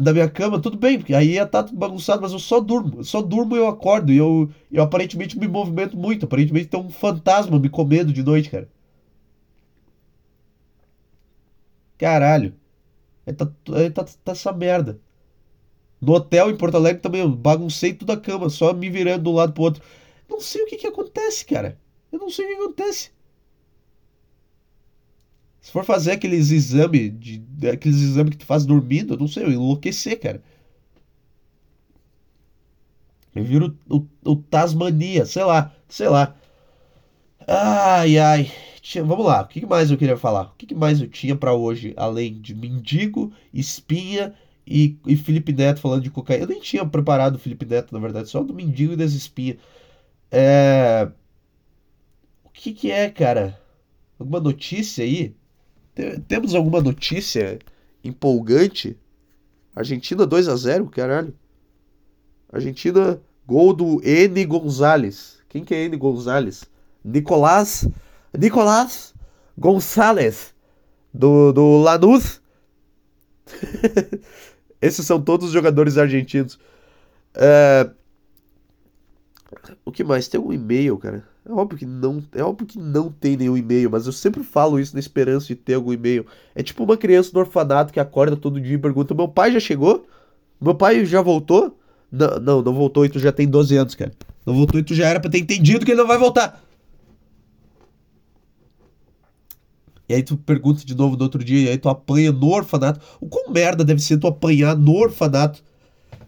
na minha cama, tudo bem, porque aí ia estar tá bagunçado, mas eu só durmo. Eu só durmo e eu acordo. E eu, eu aparentemente me movimento muito. Aparentemente tem um fantasma me comendo de noite, cara. Caralho. Aí tá, tá, tá essa merda. No hotel em Porto Alegre também eu baguncei toda a cama, só me virando de um lado pro outro. Não sei o que que acontece, cara. Eu não sei o que acontece. Se for fazer aqueles exames, de, aqueles exames que tu faz dormindo, eu não sei, eu enlouquecer, cara. Eu viro o, o, o Tasmania, sei lá, sei lá. Ai, ai. Tinha, vamos lá, o que mais eu queria falar? O que mais eu tinha para hoje, além de mendigo, espinha e, e Felipe Neto falando de cocaína? Eu nem tinha preparado o Felipe Neto, na verdade, só do mendigo e das espinhas. É... O que que é, cara? Alguma notícia aí? Temos alguma notícia empolgante? Argentina 2 a 0 caralho. Argentina, gol do N Gonzalez. Quem que é N Gonzalez? Nicolás Nicolás Gonçalves do, do Lanús. [LAUGHS] Esses são todos os jogadores argentinos. É... O que mais? Tem um e-mail, cara. É óbvio que não, é óbvio que não tem nenhum e-mail, mas eu sempre falo isso na esperança de ter algum e-mail. É tipo uma criança no orfanato que acorda todo dia e pergunta: "Meu pai já chegou? Meu pai já voltou?" Não, não, não voltou e tu já tem 12 anos, cara. Não voltou e tu já era pra ter entendido que ele não vai voltar. E aí tu pergunta de novo no outro dia, e aí tu apanha no orfanato. O quão merda deve ser tu apanhar no orfanato?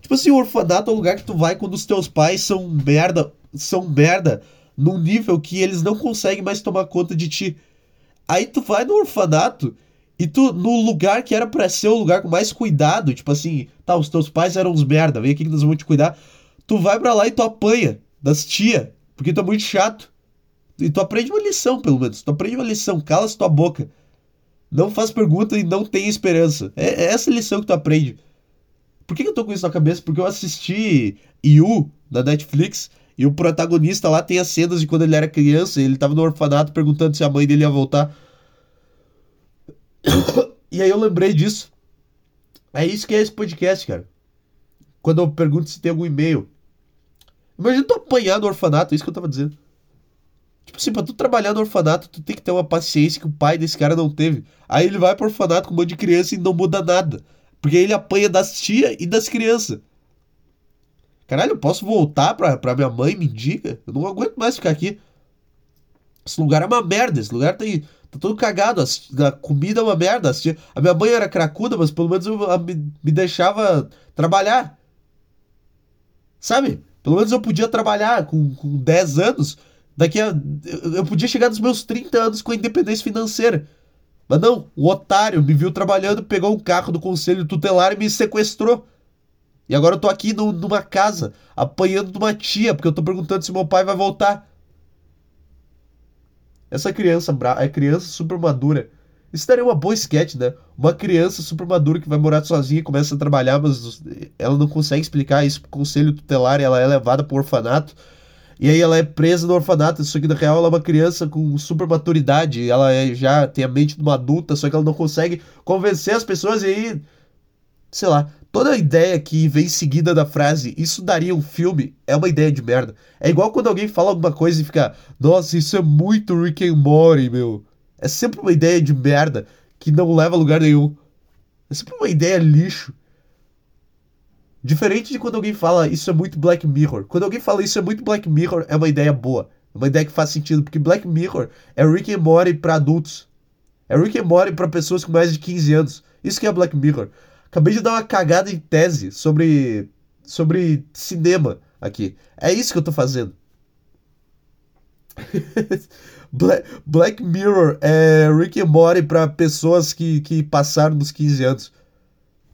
Tipo assim, o orfanato é o lugar que tu vai quando os teus pais são merda, são merda num nível que eles não conseguem mais tomar conta de ti. Aí tu vai no orfanato e tu, no lugar que era pra ser o lugar com mais cuidado, tipo assim, tá, os teus pais eram uns merda, vem aqui que nós vamos te cuidar. Tu vai pra lá e tu apanha das tia, porque tu é muito chato. E tu aprende uma lição, pelo menos. Tu aprende uma lição, cala tua boca. Não faz pergunta e não tem esperança. É, é essa lição que tu aprende. Por que, que eu tô com isso na cabeça? Porque eu assisti You na Netflix e o protagonista lá tem as cenas de quando ele era criança, ele tava no orfanato perguntando se a mãe dele ia voltar. [COUGHS] E aí eu lembrei disso. É isso que é esse podcast, cara. Quando eu pergunto se tem algum e-mail. Imagina tu apanhar no orfanato, é isso que eu tava dizendo. Tipo assim, pra tu trabalhar no orfanato, tu tem que ter uma paciência que o pai desse cara não teve. Aí ele vai pro orfanato com um monte de criança e não muda nada. Porque ele apanha das tia e das crianças. Caralho, eu posso voltar pra, pra minha mãe, me diga? Eu não aguento mais ficar aqui. Esse lugar é uma merda, esse lugar tem, tá todo cagado, a, comida é uma merda. A, a minha mãe era cracuda, mas pelo menos eu, a, me, me deixava trabalhar. Sabe? Pelo menos eu podia trabalhar com, com 10 anos Daqui a. Eu podia chegar nos meus 30 anos com independência financeira. Mas não, o otário me viu trabalhando, pegou um carro do conselho tutelar e me sequestrou. E agora eu tô aqui no, numa casa, apanhando de uma tia, porque eu tô perguntando se meu pai vai voltar. Essa criança é criança super madura. Isso daria uma boa sketch, né? Uma criança super madura que vai morar sozinha e começa a trabalhar, mas ela não consegue explicar isso pro conselho tutelar e ela é levada pro orfanato e aí ela é presa no orfanato, só que na real ela é uma criança com super maturidade, ela é, já tem a mente de uma adulta, só que ela não consegue convencer as pessoas e aí, sei lá, toda a ideia que vem seguida da frase isso daria um filme é uma ideia de merda. É igual quando alguém fala alguma coisa e fica, nossa, isso é muito Rick and Morty, meu. É sempre uma ideia de merda que não leva a lugar nenhum. É sempre uma ideia lixo. Diferente de quando alguém fala isso é muito Black Mirror. Quando alguém fala isso é muito Black Mirror, é uma ideia boa. É uma ideia que faz sentido, porque Black Mirror é Rick and Morty para adultos. É Rick and Morty para pessoas com mais de 15 anos. Isso que é Black Mirror. Acabei de dar uma cagada em tese sobre sobre cinema aqui. É isso que eu tô fazendo. [LAUGHS] Black, Mirror é Rick and Morty para pessoas que, que passaram dos 15 anos.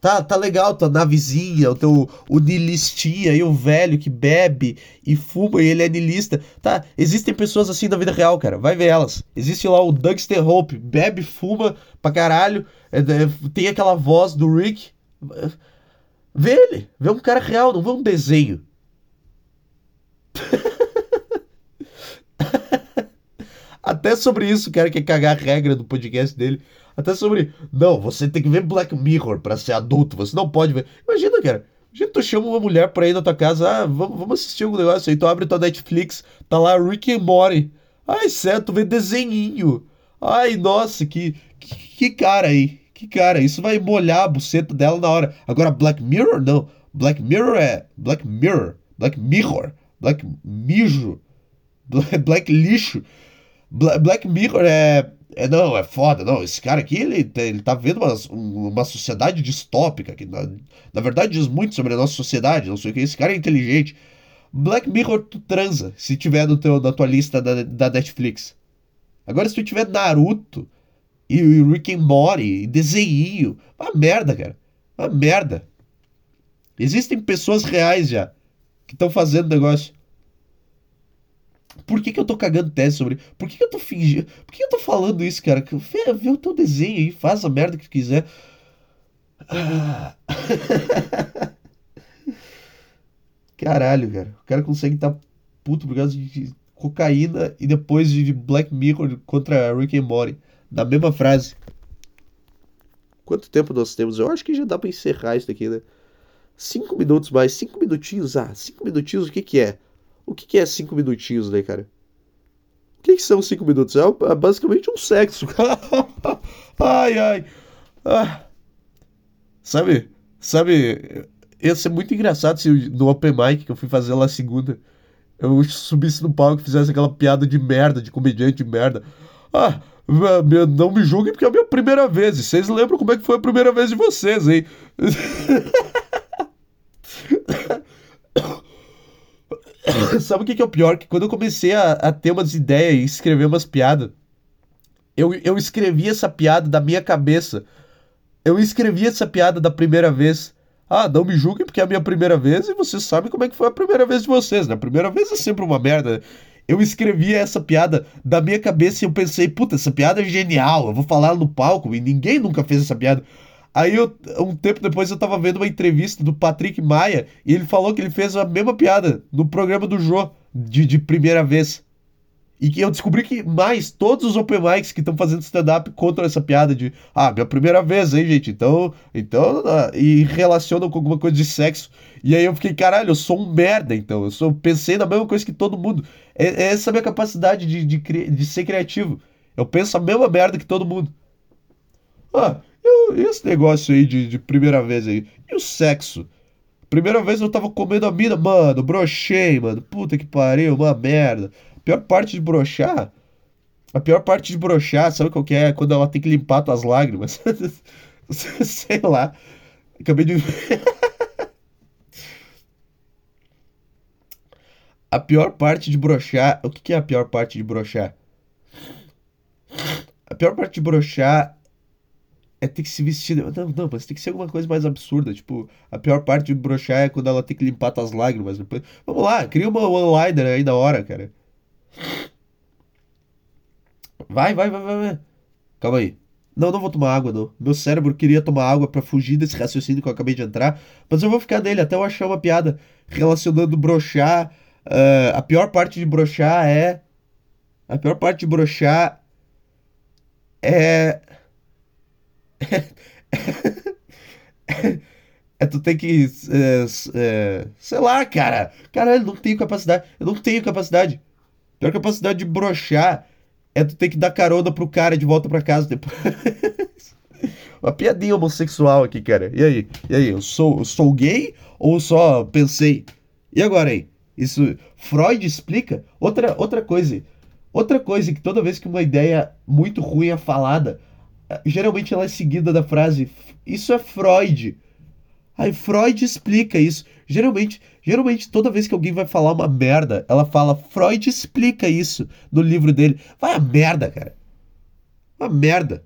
Tá, tá legal tua navezinha, o teu o nilistinha e o velho que bebe e fuma e ele é nilista. Tá, existem pessoas assim na vida real, cara. Vai ver elas. Existe lá o Dugster Hope, bebe, fuma pra caralho. É, é, tem aquela voz do Rick. Vê ele, vê um cara real, não vê um desenho. [LAUGHS] Até sobre isso, cara, quer cagar a regra do podcast dele. Até sobre. Não, você tem que ver Black Mirror para ser adulto. Você não pode ver. Imagina, cara. Imagina tu chama uma mulher pra ir na tua casa. Ah, vamos, vamos assistir algum negócio aí. Tu abre tua Netflix. Tá lá Rick and Morty. Ai, certo, vê desenhinho. Ai, nossa, que, que, que cara aí. Que cara. Isso vai molhar a buceta dela na hora. Agora, Black Mirror, não. Black Mirror é. Black Mirror. Black Mirror. Black Mijo. [LAUGHS] Black Lixo. Black Mirror é, é. Não, é foda. Não, esse cara aqui, ele, ele tá vendo uma, uma sociedade distópica, que na, na verdade diz muito sobre a nossa sociedade, não sei o que. Esse cara é inteligente. Black Mirror, tu transa, se tiver no teu, na tua lista da, da Netflix. Agora, se tu tiver Naruto e, e Rick and Morty e desenho, uma merda, cara. Uma merda. Existem pessoas reais já que estão fazendo negócio. Por que, que eu tô cagando tese sobre. Por que, que eu tô fingindo. Por que, que eu tô falando isso, cara? Vê, vê o teu desenho aí, faz a merda que tu quiser. Ah. [LAUGHS] Caralho, cara. O cara consegue estar tá puto por causa de cocaína e depois de Black Mirror contra Rick and Morty. Na mesma frase. Quanto tempo nós temos? Eu acho que já dá pra encerrar isso daqui, né? Cinco minutos mais, cinco minutinhos. Ah, cinco minutinhos o que que é? O que que é cinco minutinhos, né, cara? O que que são cinco minutos? É, é basicamente um sexo. [LAUGHS] ai, ai. Ah. Sabe? Sabe? Ia ser muito engraçado se no Open Mic que eu fui fazer lá segunda eu subisse no palco e fizesse aquela piada de merda, de comediante de merda. Ah, não me julguem porque é a minha primeira vez. E vocês lembram como é que foi a primeira vez de vocês, hein? [LAUGHS] [COUGHS] [LAUGHS] Sabe o que, que é o pior? Que quando eu comecei a, a ter umas ideias e escrever umas piadas, eu, eu escrevi essa piada da minha cabeça. Eu escrevi essa piada da primeira vez. Ah, não me julguem porque é a minha primeira vez e vocês sabem como é que foi a primeira vez de vocês, né? A primeira vez é sempre uma merda. Eu escrevi essa piada da minha cabeça e eu pensei, puta, essa piada é genial, eu vou falar no palco e ninguém nunca fez essa piada. Aí, eu, um tempo depois, eu tava vendo uma entrevista do Patrick Maia e ele falou que ele fez a mesma piada no programa do Jô, de, de primeira vez. E que eu descobri que mais todos os open mics que estão fazendo stand-up contam essa piada de ah, minha primeira vez, hein, gente? Então, então, ah, e relacionam com alguma coisa de sexo. E aí eu fiquei, caralho, eu sou um merda, então. Eu sou, pensei na mesma coisa que todo mundo. É, é essa a minha capacidade de, de, de ser criativo. Eu penso a mesma merda que todo mundo. Ah, eu, esse negócio aí de, de primeira vez aí. E o sexo? Primeira vez eu tava comendo a mina, mano, brochei, mano. Puta que pariu, uma merda pior parte de brochar. A pior parte de brochar, sabe qual que é? Quando ela tem que limpar tuas lágrimas. [LAUGHS] Sei lá. Acabei de. a pior parte de brochar. O que, que é a pior parte de brochar? A pior parte de brochar é ter que se vestir. Não, não, mas tem que ser alguma coisa mais absurda. Tipo, a pior parte de brochar é quando ela tem que limpar tuas lágrimas. Depois... Vamos lá, cria uma one-liner aí da hora, cara. Vai, vai, vai, vai, vai. Calma aí. Não, não vou tomar água, não. Meu cérebro queria tomar água para fugir desse raciocínio que eu acabei de entrar, mas eu vou ficar nele até eu achar uma piada relacionando brochar. Uh, a pior parte de brochar é. A pior parte de brochar é. É tu que. É, é, sei lá, cara. Cara, eu não tenho capacidade. Eu não tenho capacidade. Pior capacidade de brochar é tu ter que dar carona pro cara de volta pra casa depois. [LAUGHS] Uma piadinha homossexual aqui, cara. E aí? E aí? Eu sou, eu sou gay ou só pensei? E agora aí? Isso Freud explica? Outra, outra coisa. Outra coisa que toda vez que uma ideia muito ruim é falada, geralmente ela é seguida da frase isso é Freud. Aí Freud explica isso. Geralmente, geralmente toda vez que alguém vai falar uma merda, ela fala Freud explica isso no livro dele. Vai a merda, cara. Uma merda.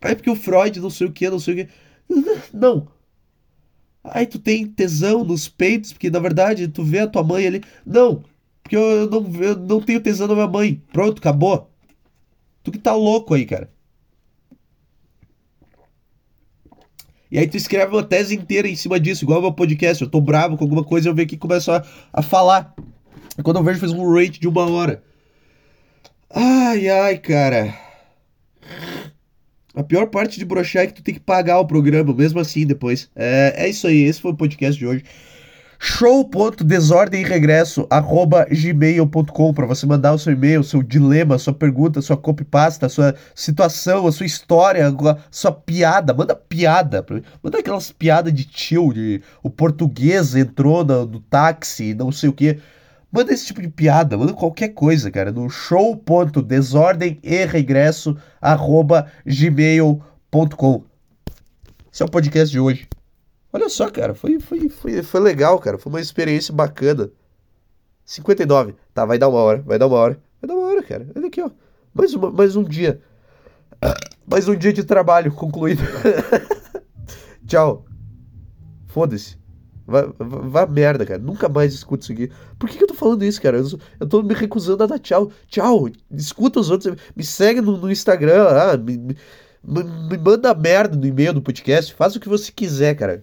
Aí porque o Freud não sei o que, não sei o que. [LAUGHS] Não. Aí tu tem tesão nos peitos, porque na verdade tu vê a tua mãe ali. Não, porque eu não, eu não tenho tesão na minha mãe. Pronto, acabou. Tu que tá louco aí, cara. E aí tu escreve uma tese inteira em cima disso, igual meu podcast. Eu tô bravo com alguma coisa, eu venho aqui e começo a, a falar. E quando eu vejo, fez um rate de uma hora. Ai, ai, cara. A pior parte de brochar é que tu tem que pagar o programa, mesmo assim, depois. É, é isso aí, esse foi o podcast de hoje show.desordemeregresso@gmail.com para você mandar o seu e-mail, seu dilema, sua pergunta, sua copypasta, sua situação, a sua história, a sua piada, manda piada, manda aquelas piadas de tio, de o português entrou no, no táxi, não sei o que. Manda esse tipo de piada, manda qualquer coisa, cara, no show.desordem e. Esse é o podcast de hoje. Olha só, cara, foi, foi, foi, foi legal, cara. Foi uma experiência bacana. 59. Tá, vai dar uma hora, vai dar uma hora. Vai dar uma hora, cara. Olha aqui, ó. Mais, uma, mais um dia. [COUGHS] Mais um dia de trabalho concluído. [LAUGHS] Tchau. Foda-se. Vá, merda, cara. Nunca mais escuto isso aqui. Por que, que eu tô falando isso, cara? Eu, eu tô me recusando a dar tchau. Tchau. Escuta os outros. Me segue no, no Instagram. Ah, me, me, me manda merda no e-mail do podcast. Faz o que você quiser, cara.